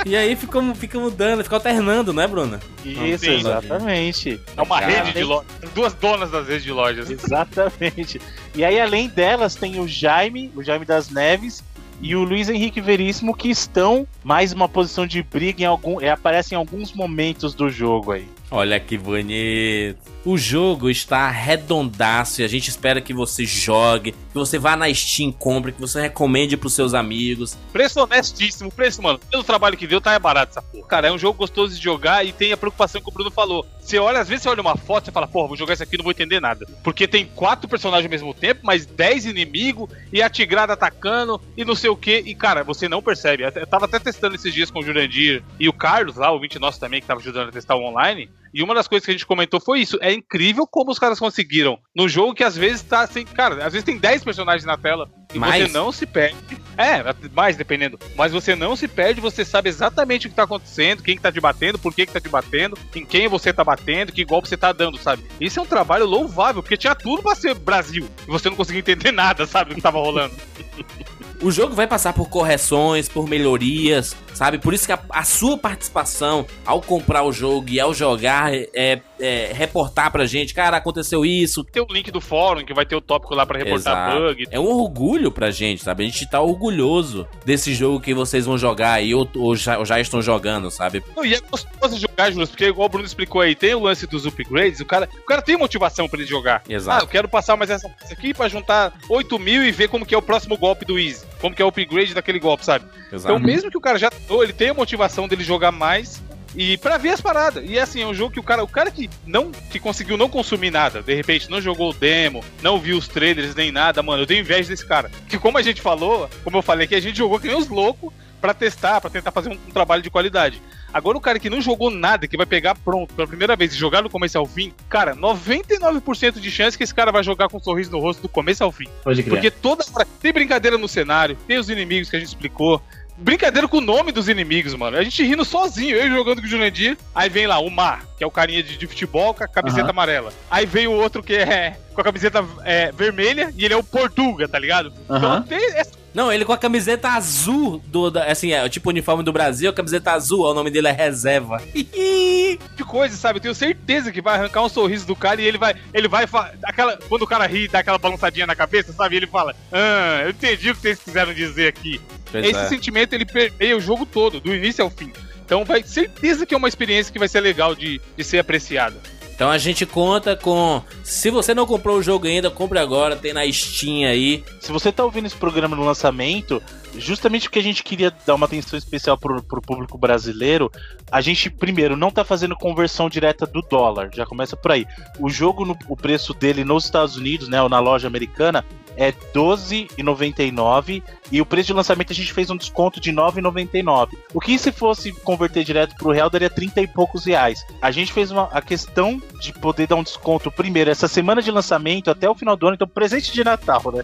E aí ficou, fica mudando, fica alternando, né, Bruna? Isso, Sim. exatamente. É uma Cara, rede de lojas. Duas donas das redes de lojas. Exatamente. E aí, além delas, tem o Jaime, o Jaime das Neves e o Luiz Henrique Veríssimo, que estão mais uma posição de briga em algum. É, aparecem em alguns momentos do jogo aí. Olha que bonito. O jogo está redondaço e a gente espera que você jogue, que você vá na Steam, compre, que você recomende pros seus amigos. Preço honestíssimo, preço, mano. Pelo trabalho que deu, tá é barato essa porra. Cara, é um jogo gostoso de jogar e tem a preocupação que o Bruno falou. Você olha, às vezes você olha uma foto e fala, porra, vou jogar isso aqui não vou entender nada. Porque tem quatro personagens ao mesmo tempo, mas dez inimigos e a tigrada atacando e não sei o que. E, cara, você não percebe. Eu tava até testando esses dias com o Jurandir e o Carlos lá, o 20 nosso também, que tava ajudando a testar o online. E uma das coisas que a gente comentou foi isso. É incrível como os caras conseguiram. No jogo que às vezes tá assim. Cara, às vezes tem 10 personagens na tela. E Mais? você não se perde. É, mais dependendo. Mas você não se perde, você sabe exatamente o que tá acontecendo, quem que tá te batendo, por que que tá te batendo, em quem você tá batendo, que golpe você tá dando, sabe? Isso é um trabalho louvável, porque tinha tudo pra ser Brasil. E você não conseguia entender nada, sabe, do que tava rolando. <laughs> O jogo vai passar por correções, por melhorias, sabe? Por isso que a, a sua participação ao comprar o jogo e ao jogar é, é reportar pra gente, cara, aconteceu isso. Tem o link do fórum, que vai ter o tópico lá pra reportar Exato. bug. É um orgulho pra gente, sabe? A gente tá orgulhoso desse jogo que vocês vão jogar aí ou, ou já, ou já estão jogando, sabe? Não, e é gostoso jogar, Júlio, porque igual o Bruno explicou aí, tem o lance dos upgrades, o cara, o cara tem motivação pra ele jogar. Exato. Ah, eu quero passar mais essa aqui pra juntar 8 mil e ver como que é o próximo golpe do Easy. Como que é o upgrade daquele golpe, sabe? Exato. Então, mesmo que o cara já ele tem a motivação dele jogar mais e pra ver as paradas. E assim, é um jogo que o cara, o cara que não que conseguiu não consumir nada, de repente não jogou o demo, não viu os trailers nem nada, mano, eu tenho inveja desse cara. Que como a gente falou, como eu falei que a gente jogou que nem os loucos pra testar, pra tentar fazer um, um trabalho de qualidade. Agora o cara que não jogou nada, que vai pegar pronto pela primeira vez e jogar do começo ao fim, cara, 99% de chance que esse cara vai jogar com um sorriso no rosto do começo ao fim. Pode crer. Porque toda hora tem brincadeira no cenário, tem os inimigos que a gente explicou. Brincadeira com o nome dos inimigos, mano. A gente rindo sozinho, eu jogando com o Jurandir. Aí vem lá o Mar, que é o carinha de, de futebol com a camiseta Aham. amarela. Aí vem o outro que é com a camiseta é, vermelha e ele é o Portuga, tá ligado? Então Aham. tem essa Não, ele com a camiseta azul do. da- assim, é tipo o uniforme do Brasil, a camiseta azul, o nome dele é reserva. <laughs> de coisa, sabe? Eu tenho certeza que vai arrancar um sorriso do cara e ele vai. Ele vai. Aquela, quando o cara ri, dá aquela balançadinha na cabeça, sabe? Ele fala: Ah, eu entendi o que vocês quiseram dizer aqui. Pois Esse é. sentimento ele permeia o jogo todo, do início ao fim. Então vai certeza que é uma experiência que vai ser legal de, de ser apreciada. Então a gente conta com. Se você não comprou o jogo ainda, compre agora, tem na Steam aí. Se você tá ouvindo esse programa no lançamento, justamente porque a gente queria dar uma atenção especial pro, pro público brasileiro, a gente, primeiro, não tá fazendo conversão direta do dólar, já começa por aí. O jogo, no- o preço dele nos Estados Unidos, né, ou na loja americana, é R$12,99 e o preço de lançamento a gente fez um desconto de R$9,99. O que se fosse converter direto pro real daria 30 e poucos reais. A gente fez uma, a questão de poder dar um desconto primeiro, essa semana de lançamento até o final do ano, então presente de Natal, né?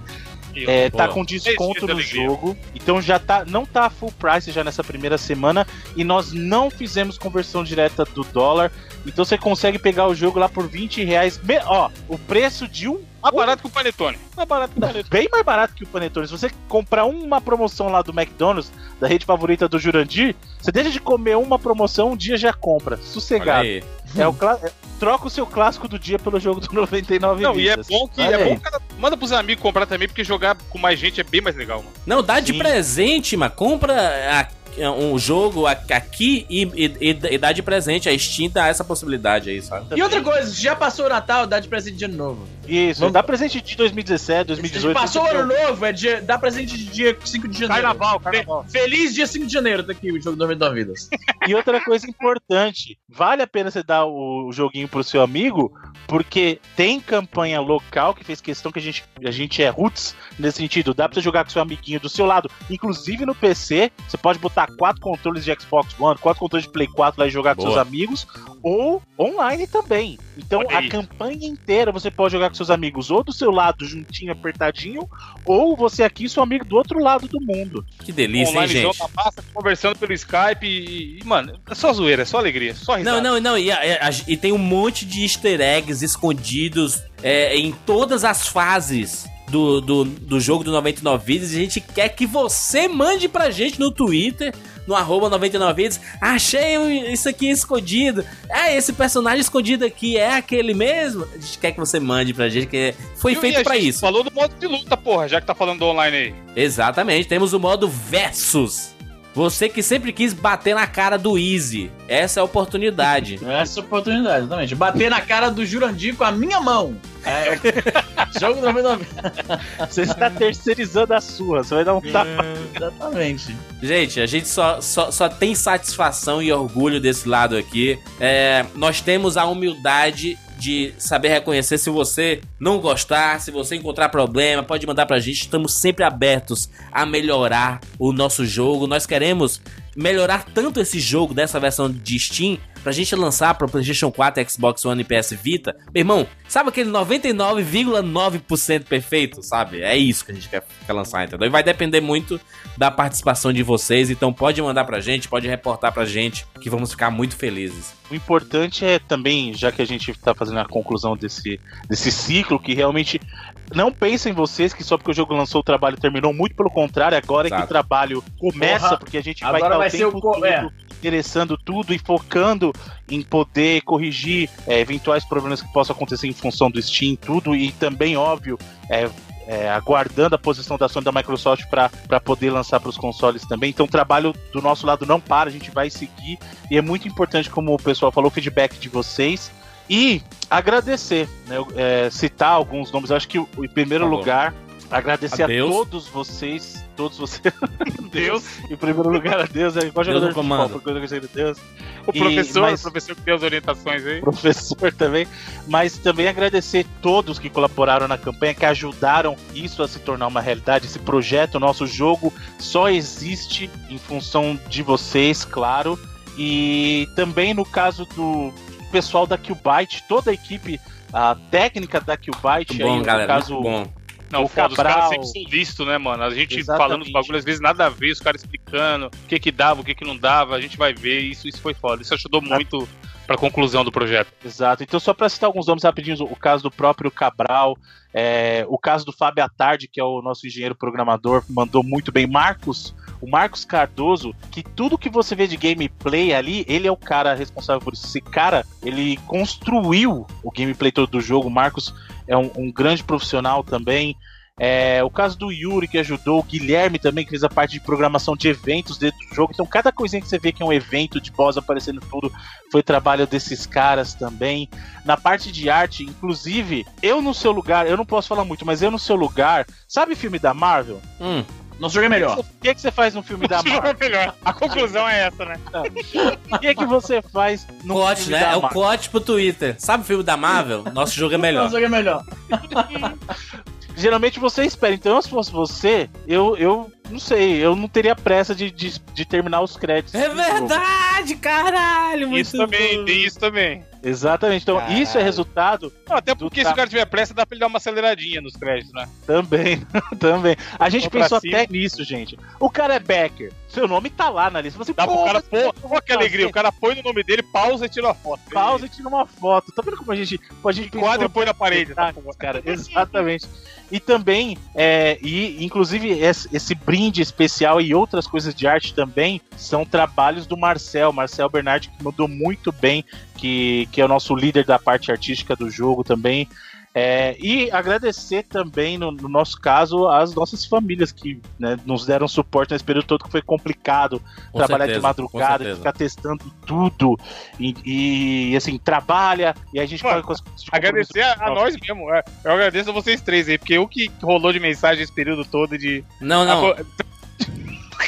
É, tá com desconto no jogo, então já tá, não tá full price já nessa primeira semana e nós não fizemos conversão direta do dólar, então você consegue pegar o jogo lá por 20 reais, me- ó, o preço de um Mais barato que o Panetone. Mais barato que o Panetone. bem mais barato que o Panetone. Se você comprar uma promoção lá do McDonald's, da rede favorita do Jurandir, você deixa de comer uma promoção, um dia já compra, Olha sossegado. aí. É o troca o seu clássico do dia pelo jogo do <laughs> 99 Não, e é vidas. bom que Olha é aí. bom que cada- manda pros amigos comprar também, porque jogar com mais gente é bem mais legal, mano. Não, dá de Sim. presente, mano. Compra a- um jogo a- aqui e, e- e- dá de presente. A Steam dá essa possibilidade aí, sabe? E outra coisa, já passou o Natal, dá de presente de ano novo. Isso, Vamos- dá presente de 2017, 2018. Passou o ano 2019. novo, é dia, dá presente de dia 5 de janeiro. Carnaval, carnaval. Fe- Feliz dia 5 de janeiro, tá aqui o jogo 99 vidas. <laughs> E outra coisa importante, vale a pena você dar o joguinho pro seu amigo, porque tem campanha local que fez questão que a gente, a gente é roots nesse sentido. Dá pra você jogar com seu amiguinho do seu lado, inclusive no PC. Você pode botar quatro controles de Xbox One, quatro controles de Play 4 lá e jogar com Boa. seus amigos, ou online também. Então Olha a aí. campanha inteira você pode jogar com seus amigos ou do seu lado, juntinho, apertadinho, ou você aqui, seu amigo do outro lado do mundo. Que delícia, hein, Online gente? joga massa, conversando pelo Skype e, e, mano, é só zoeira, é só alegria, só risada. Não, não, não. E, a- a- e tem um monte de easter eggs escondidos é, em todas as fases do, do, do jogo do 99 Vidas. A gente quer que você mande pra gente no Twitter, no arroba 99 Vidas. Achei isso aqui escondido. É, esse personagem escondido aqui é aquele mesmo? A gente quer que você mande pra gente, que foi E feito a pra gente isso. Falou do modo de luta, porra, já que tá falando do online aí. Exatamente. Temos o modo Versus. Você que sempre quis bater na cara do Easy, essa é a oportunidade. <laughs> Essa é a oportunidade, exatamente. Bater na cara do Jurandir com a minha mão. É, <laughs> jogo do 99. Você está terceirizando a sua, você vai dar um tapa. Exatamente. Gente, a gente só, só, só tem satisfação e orgulho desse lado aqui. É, nós temos a humildade de saber reconhecer se você não gostar, se você encontrar problema, pode mandar pra gente. Estamos sempre abertos a melhorar o nosso jogo. Nós queremos melhorar tanto esse jogo dessa versão de Steam pra gente lançar pro PlayStation 4, Xbox One e PS Vita. Meu irmão, sabe aquele 99,9% perfeito, sabe? É isso que a gente quer, quer lançar, entendeu? E vai depender muito da participação de vocês, então pode mandar pra gente, pode reportar pra gente, que vamos ficar muito felizes. O importante é também, já que a gente tá fazendo a conclusão desse, desse ciclo, que realmente não pensem vocês que só porque o jogo lançou o trabalho terminou, muito pelo contrário, agora é que Exato. o trabalho começa, Porra, porque a gente vai estar vai o ser tempo o todo é. interessando tudo e focando em poder corrigir é, eventuais problemas que possam acontecer em função do Steam, tudo, e também, óbvio, é, é, aguardando a posição da Sony e da Microsoft para poder lançar para os consoles também. Então, o trabalho do nosso lado não para, a gente vai seguir. E é muito importante, como o pessoal falou, o feedback de vocês. E agradecer, né, é, citar alguns nomes. Eu acho que, em primeiro favor. lugar, agradecer a, A Deus. todos vocês. Todos vocês. <laughs> Deus. Em primeiro lugar, a Deus. É igual jogador no de futebol, Deus O E- professor, mas- o professor que deu as orientações aí. professor também, mas também agradecer todos que colaboraram na campanha, que ajudaram isso a se tornar uma realidade. Esse projeto, nosso jogo, só existe em função de vocês, claro. E também no caso do pessoal da Qbyte, toda a equipe a técnica da Qbyte, bom, aí, no galera, caso, muito bom. Não, O foda, os caras sempre são listos, né, mano? A gente Exatamente. falando os bagulhos, às vezes nada a ver, os caras explicando o que que dava, o que que não dava, a gente vai ver, isso, isso foi foda. Isso ajudou muito pra conclusão do projeto. Exato. Então, só para citar alguns nomes rapidinho, o caso do próprio Cabral, é, o caso do Fábio Atardi, que é o nosso engenheiro programador, mandou muito bem. Marcos, o Marcos Cardoso, que tudo que você vê de gameplay ali, ele é o cara responsável por isso. Esse cara, ele construiu o gameplay todo do jogo. O Marcos é um, um grande profissional também. É, o caso do Yuri que ajudou, o Guilherme também que fez a parte de programação de eventos dentro do jogo. Então, cada coisinha que você vê que é um evento de boss aparecendo tudo foi trabalho desses caras também. Na parte de arte, inclusive, eu no seu lugar, eu não posso falar muito, mas eu no seu lugar, sabe filme da Marvel? Hum, Nosso jogo é melhor. O que, que você faz no filme da Marvel? melhor. A conclusão é essa, né? O que, que você faz no Cote, filme né? da É o Marvel? cote pro Twitter. Sabe o filme da Marvel? <laughs> Nosso jogo é melhor. Nosso jogo é melhor. Geralmente você espera. Então, se fosse você, eu, eu não sei, eu não teria pressa de, de, de terminar os créditos. É jogo. verdade, caralho. Muito Isso também, tem isso também. Exatamente. Então, Caralho. isso é resultado Não, até porque se o cara tiver pressa, dá pra ele dar uma aceleradinha nos créditos, né? Também, <laughs> também. A gente pensou até nisso, gente. O cara é Becker. Seu nome tá lá na lista. Você Dá pro "Pô, cara mas como é pôr. Olha que alegria, fazer?" o cara põe no nome dele, pausa e tira a foto. pausa e tira uma foto. Tá vendo como a gente. A gente Enquadra e põe na parede. Ah, cara, <laughs> exatamente. E também, é, e inclusive esse, brinde especial e outras coisas de arte também são trabalhos do Marcel, Marcel Bernardi, que mandou muito bem, que, que é o nosso líder da parte artística do jogo também. É, e agradecer também, no, no nosso caso, as nossas famílias que né, nos deram suporte nesse período todo que foi complicado Com trabalhar certeza, de madrugada, ficar testando tudo e, e, assim, trabalha e a gente Mano, paga com as- de Agradecer a, a nós mesmo. é. Eu agradeço a vocês três aí, porque o que rolou de mensagem esse período todo de. Não, não. Ah,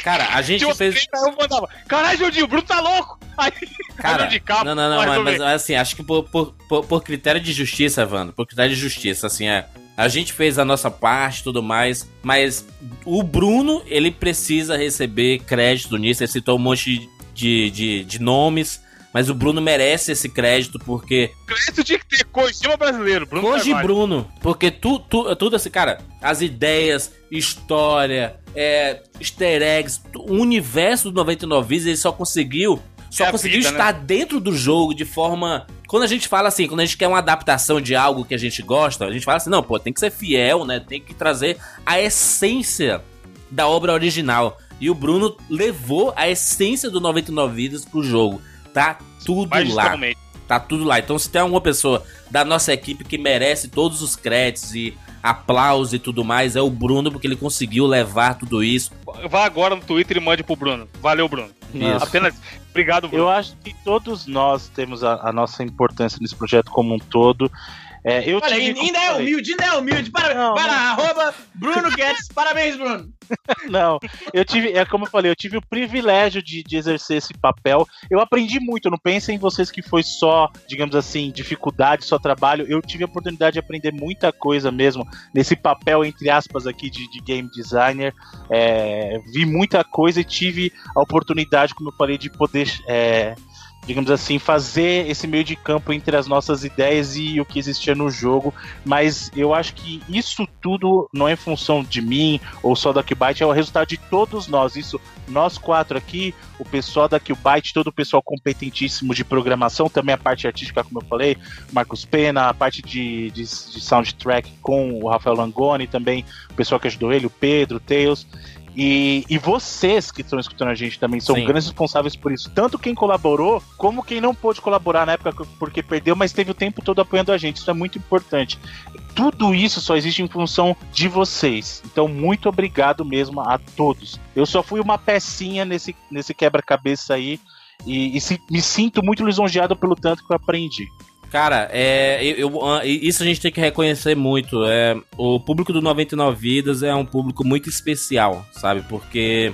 Cara, a gente Tinha fez. 30, eu mandava. Caralho, Judinho, o Bruno tá louco! Aí, <laughs> Cara, de cabo, não, não, não, mas, mas, assim, acho que por, por, por, por critério de justiça, Evandro, por critério de justiça, assim, é. A gente fez a nossa parte e tudo mais, mas o Bruno, ele precisa receber crédito nisso. Ele citou um monte de, de, de nomes, mas o Bruno merece esse crédito porque crédito tinha que ter Kojima brasileiro. Bruno Koji. Bruno, porque tu, tu, tudo assim, cara, as ideias, história, é, easter eggs, o universo do 99 Vidas, ele só conseguiu, só É conseguiu vida, estar dentro do jogo de forma. Quando a gente fala assim, quando a gente quer uma adaptação de algo que a gente gosta, a gente fala assim, não, pô, tem que ser fiel, né? Tem que trazer a essência da obra original. E o Bruno levou a essência do 99 Vidas pro jogo. Tá tudo lá. Tá tudo lá. Então, se tem alguma pessoa da nossa equipe que merece todos os créditos e aplauso e tudo mais é o Bruno, porque ele conseguiu levar tudo isso. Vá agora no Twitter e mande pro Bruno. Valeu, Bruno. Isso. Apenas. Obrigado, Bruno. Eu acho que todos nós temos a, a nossa importância nesse projeto como um todo. É, eu Olha, tive, ainda é humilde, ainda é humilde. Para, Não, vai não. arroba Bruno Guedes. Parabéns, Bruno. <laughs> Não, eu tive, é como eu falei, eu tive o privilégio de, de exercer esse papel. Eu aprendi muito, não pensem em vocês que foi só, digamos assim, dificuldade, só trabalho. Eu tive a oportunidade de aprender muita coisa mesmo nesse papel, entre aspas, aqui de, de game designer. É, vi muita coisa e tive a oportunidade, como eu falei, de poder. é, Digamos assim, fazer esse meio de campo entre as nossas ideias e o que existia no jogo, mas eu acho que isso tudo não é função de mim, ou só da Qbyte, é o resultado de todos nós. Isso, nós quatro aqui, o pessoal da Qbyte, todo o pessoal competentíssimo de programação, também a parte artística, como eu falei, Marcos Pena, a parte de, de, de soundtrack com o Rafael Langoni, também o pessoal que ajudou ele, o Pedro, o Tails. E, e vocês que estão escutando a gente também são Sim. grandes responsáveis por isso. Tanto quem colaborou, como quem não pôde colaborar na época porque perdeu, mas teve o tempo todo apoiando a gente. Isso é muito importante tudo isso só existe em função de vocês. Então, muito obrigado mesmo a todos. Eu só fui uma pecinha nesse, nesse quebra-cabeça aí e, e se- me sinto muito lisonjeado pelo tanto que eu aprendi. Cara, é, eu, eu- ah, isso a gente tem que reconhecer muito. É, o público do 99 Vidas é um público muito especial, sabe? Porque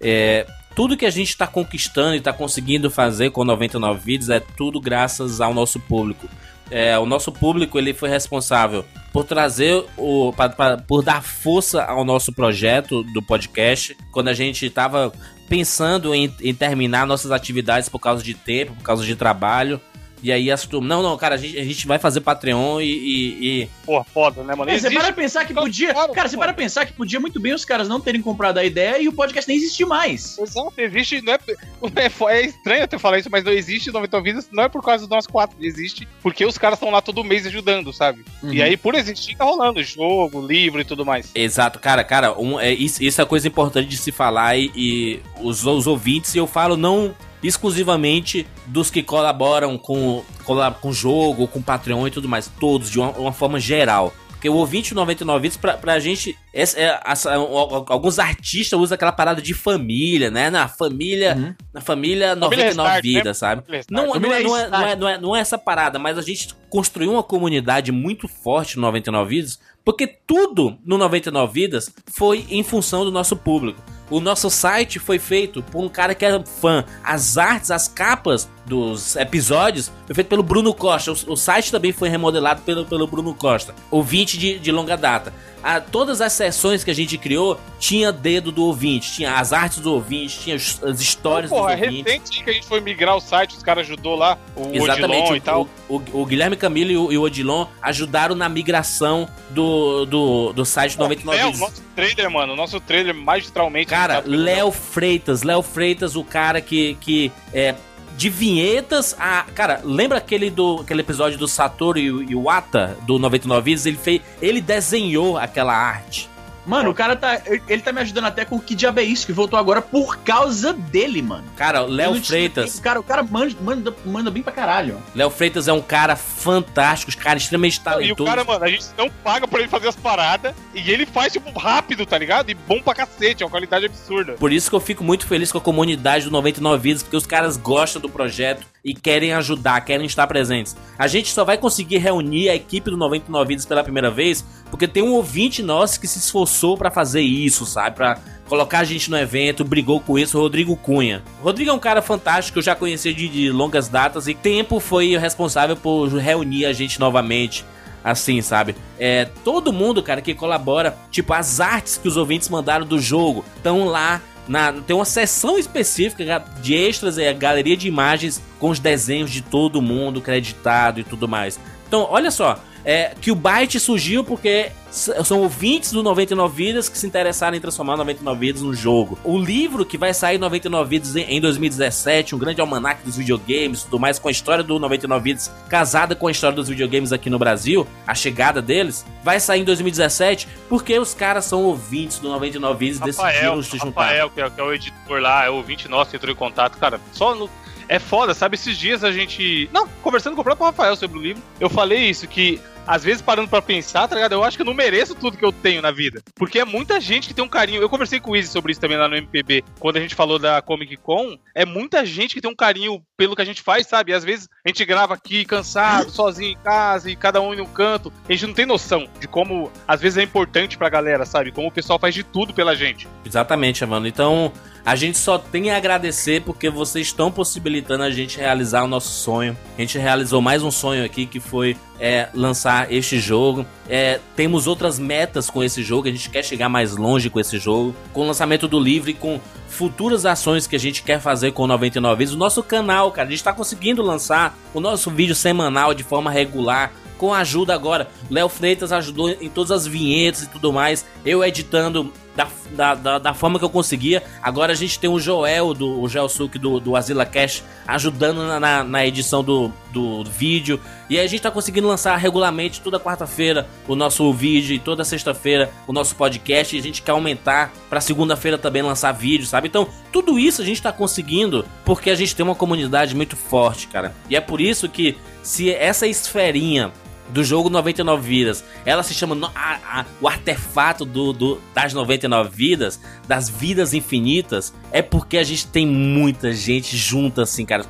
é, tudo que a gente está conquistando e está conseguindo fazer com 99 Vidas é tudo graças ao nosso público. É, o nosso público ele foi responsável por trazer o pa- pa- por dar força ao nosso projeto do podcast quando a gente estava pensando em, em terminar nossas atividades por causa de tempo, por causa de trabalho. E aí as turmas, não, não, cara, a gente, a gente vai fazer Patreon e. e- e- Porra, foda, né, mano? É, você para pensar que podia. claro, Cara, você para pensar que podia muito bem os caras não terem comprado a ideia e o podcast nem existir mais. Exato, existe. Não é, <laughs> é, é estranho até falar isso, mas não existe 90 vidas, não é por causa dos nós quatro. Existe porque os caras estão lá todo mês ajudando, sabe? Uhum. E aí, por existir, tá rolando jogo, livro e tudo mais. Exato, cara, cara, um, é, isso, isso é coisa importante de se falar e, e os, os ouvintes, e eu falo não exclusivamente dos que colaboram com colab- com jogo, com Patreon e tudo mais, todos, de uma, uma forma geral. Porque o ouvinte 99 Vidas, pra, pra gente, essa, é, essa- alguns artistas usam aquela parada de família, né? Na família, Uhum. na família Família 99 Restart, né? Vidas, sabe? Família. Não, não, Família é, não, é, não, é, não, é, não é essa parada, mas a gente construiu uma comunidade muito forte no 99 Vidas, porque tudo no 99 Vidas foi em função do nosso público. O nosso site foi feito por um cara que era fã. As artes, as capas dos episódios foi feito pelo Bruno Costa. O, o site também foi remodelado pelo, pelo Bruno Costa. Ouvinte de, de longa data. Ah, todas as sessões que a gente criou tinha dedo do ouvinte, tinha as artes do ouvinte, tinha as as histórias Porra, é dos ouvintes. recente que a gente foi migrar o site, os caras ajudou lá, o Odilon Exatamente, e tal. o, o- o Guilherme Camilo e o, e o Odilon ajudaram na migração do, do, do site 99 É, o Vidas. nosso trailer, mano, o nosso trailer magistralmente. Cara, editado pelo Léo Freitas, Léo Freitas, o cara que, que é de vinhetas a. Cara, lembra aquele do aquele episódio do Satoru e o Iwata do 99 Vidas? Ele fez. Ele desenhou aquela arte. Mano, o cara tá. Ele tá me ajudando até com o que diabo é isso, que voltou agora por causa dele, mano. Cara, Léo Freitas. O cara, o cara manda, manda, manda bem pra caralho. Léo Freitas é um cara fantástico, cara extremamente E o talentoso. cara, mano, a gente não paga pra ele fazer as paradas e ele faz, tipo, rápido, tá ligado? E bom pra cacete, é uma qualidade absurda. Por isso que eu fico muito feliz com a comunidade do 99 Vidas, porque os caras gostam do projeto e querem ajudar, querem estar presentes. A gente só vai conseguir reunir a equipe do 99 Vidas pela primeira vez porque tem um ouvinte nosso que se esforçou pra fazer isso, sabe? Pra colocar a gente no evento, brigou com isso, o Rodrigo Cunha. O Rodrigo é um cara fantástico, eu já conheci de, de longas datas e tempo foi o responsável por reunir a gente novamente. Assim, sabe? É, todo mundo, cara, que colabora, tipo, as artes que os ouvintes mandaram do jogo estão lá na, tem uma seção específica de extras, é a galeria de imagens com os desenhos de todo mundo creditado e tudo mais. Então, olha só, é, que o Byte surgiu porque são ouvintes do 99 Vidas que se interessaram em transformar 99 Vidas num jogo. O livro que vai sair 99 Vidas em em 2017, um grande almanac dos videogames, tudo mais, com a história do 99 Vidas casada com a história dos videogames aqui no Brasil, a chegada deles, vai sair em 2017 porque os caras são ouvintes do 99 Vidas e Rafael, decidiram se juntar. Rafael que, é, que é o editor lá, é o ouvinte nosso que entrou em contato, cara. Só no- É foda, sabe? Esses dias a gente. Não, conversando com o próprio Rafael sobre o livro, eu falei isso, que às vezes parando pra pensar, tá ligado? Eu acho que eu não mereço tudo que eu tenho na vida. Porque é muita gente que tem um carinho. Eu conversei com o Izzy sobre isso também lá no MPB, quando a gente falou da Comic Con. É muita gente que tem um carinho pelo que a gente faz, sabe? E às vezes a gente grava aqui cansado, sozinho em casa, e cada um em um canto. A gente não tem noção de como, às vezes, é importante pra galera, sabe? Como o pessoal faz de tudo pela gente. Exatamente, mano. Então, a gente só tem a agradecer porque vocês estão possibilitando a gente realizar o nosso sonho. A gente realizou mais um sonho aqui que foi é, lançar este jogo. É, temos outras metas com esse jogo. A gente quer chegar mais longe com esse jogo. Com o lançamento do livro e com futuras ações que a gente quer fazer com o 99 vezes. O nosso canal, cara, a gente está conseguindo lançar o nosso vídeo semanal de forma regular com ajuda agora. Léo Freitas ajudou em todas as vinhetas e tudo mais. Eu editando da, da, da, da, forma que eu conseguia. Agora a gente tem o Joel, do, o Gelsuke do, do Azila Cash, ajudando na, na, na edição do, do vídeo. E aí a gente tá conseguindo lançar regularmente toda quarta-feira o nosso vídeo e toda sexta-feira o nosso podcast. E a gente quer aumentar pra segunda-feira também lançar vídeo, sabe? Então, tudo isso a gente tá conseguindo porque a gente tem uma comunidade muito forte, cara. E é por isso que se essa esferinha do jogo 99 vidas. Ela se chama a, a, o artefato do, do, das 99 vidas, das vidas infinitas, é porque a gente tem muita gente junta assim, cara.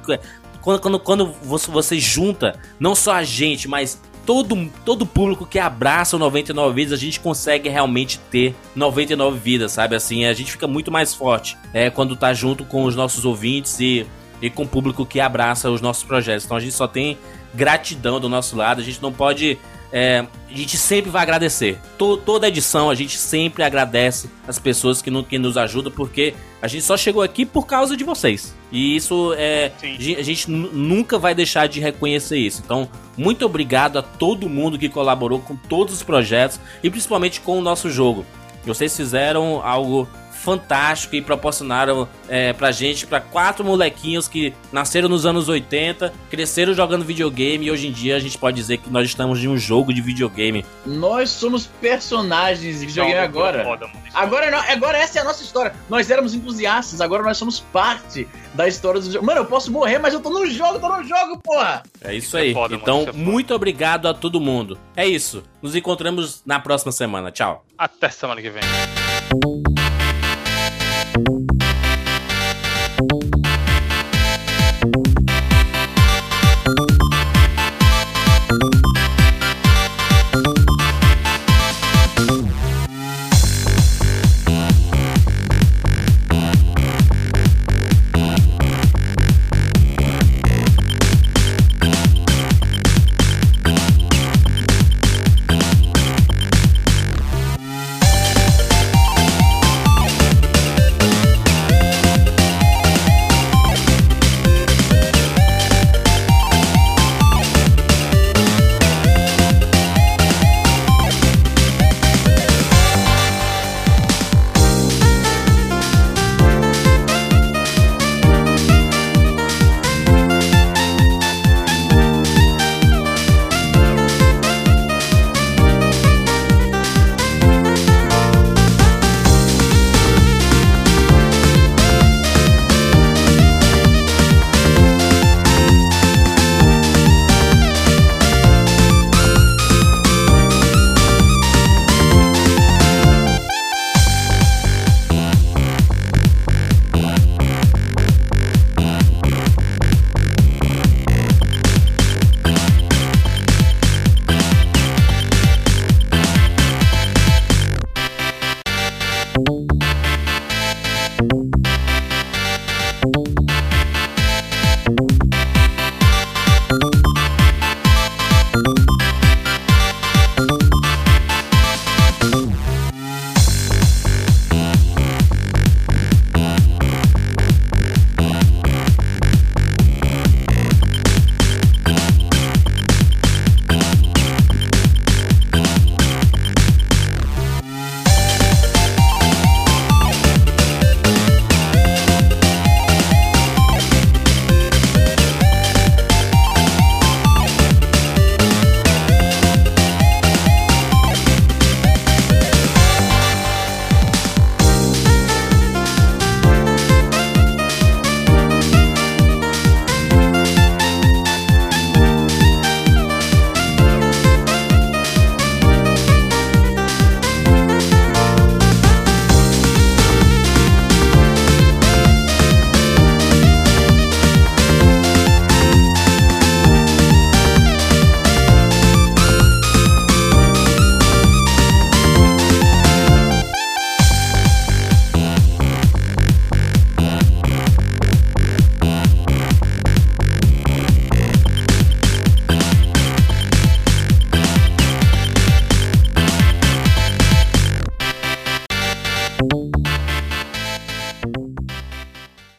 Quando, quando, quando você, você junta não só a gente, mas todo todo público que abraça o 99 vidas, a gente consegue realmente ter 99 vidas, sabe? Assim, a gente fica muito mais forte é, quando tá junto com os nossos ouvintes e, e com o público que abraça os nossos projetos. Então a gente só tem gratidão do nosso lado. A gente não pode. É, a gente sempre vai agradecer. To, toda edição a gente sempre agradece as pessoas que, no, que nos ajudam, porque a gente só chegou aqui por causa de vocês. E isso é. Sim. A gente nunca vai deixar de reconhecer isso. Então, muito obrigado a todo mundo que colaborou com todos os projetos e principalmente com o nosso jogo. Vocês fizeram algo fantástico e proporcionaram é, pra gente, pra quatro molequinhos que nasceram nos anos 80, cresceram jogando videogame e hoje em dia a gente pode dizer que nós estamos de um jogo de videogame. Nós somos personagens de videogame agora. Agora, agora essa é a nossa história. Nós éramos entusiastas, agora nós somos parte da história do jogo. Mano, eu posso morrer, mas eu tô no jogo, tô no jogo, porra! É isso, isso aí. É foda, então, mano, é muito obrigado a todo mundo. É isso. Nos encontramos na próxima semana. Tchau. Até semana que vem.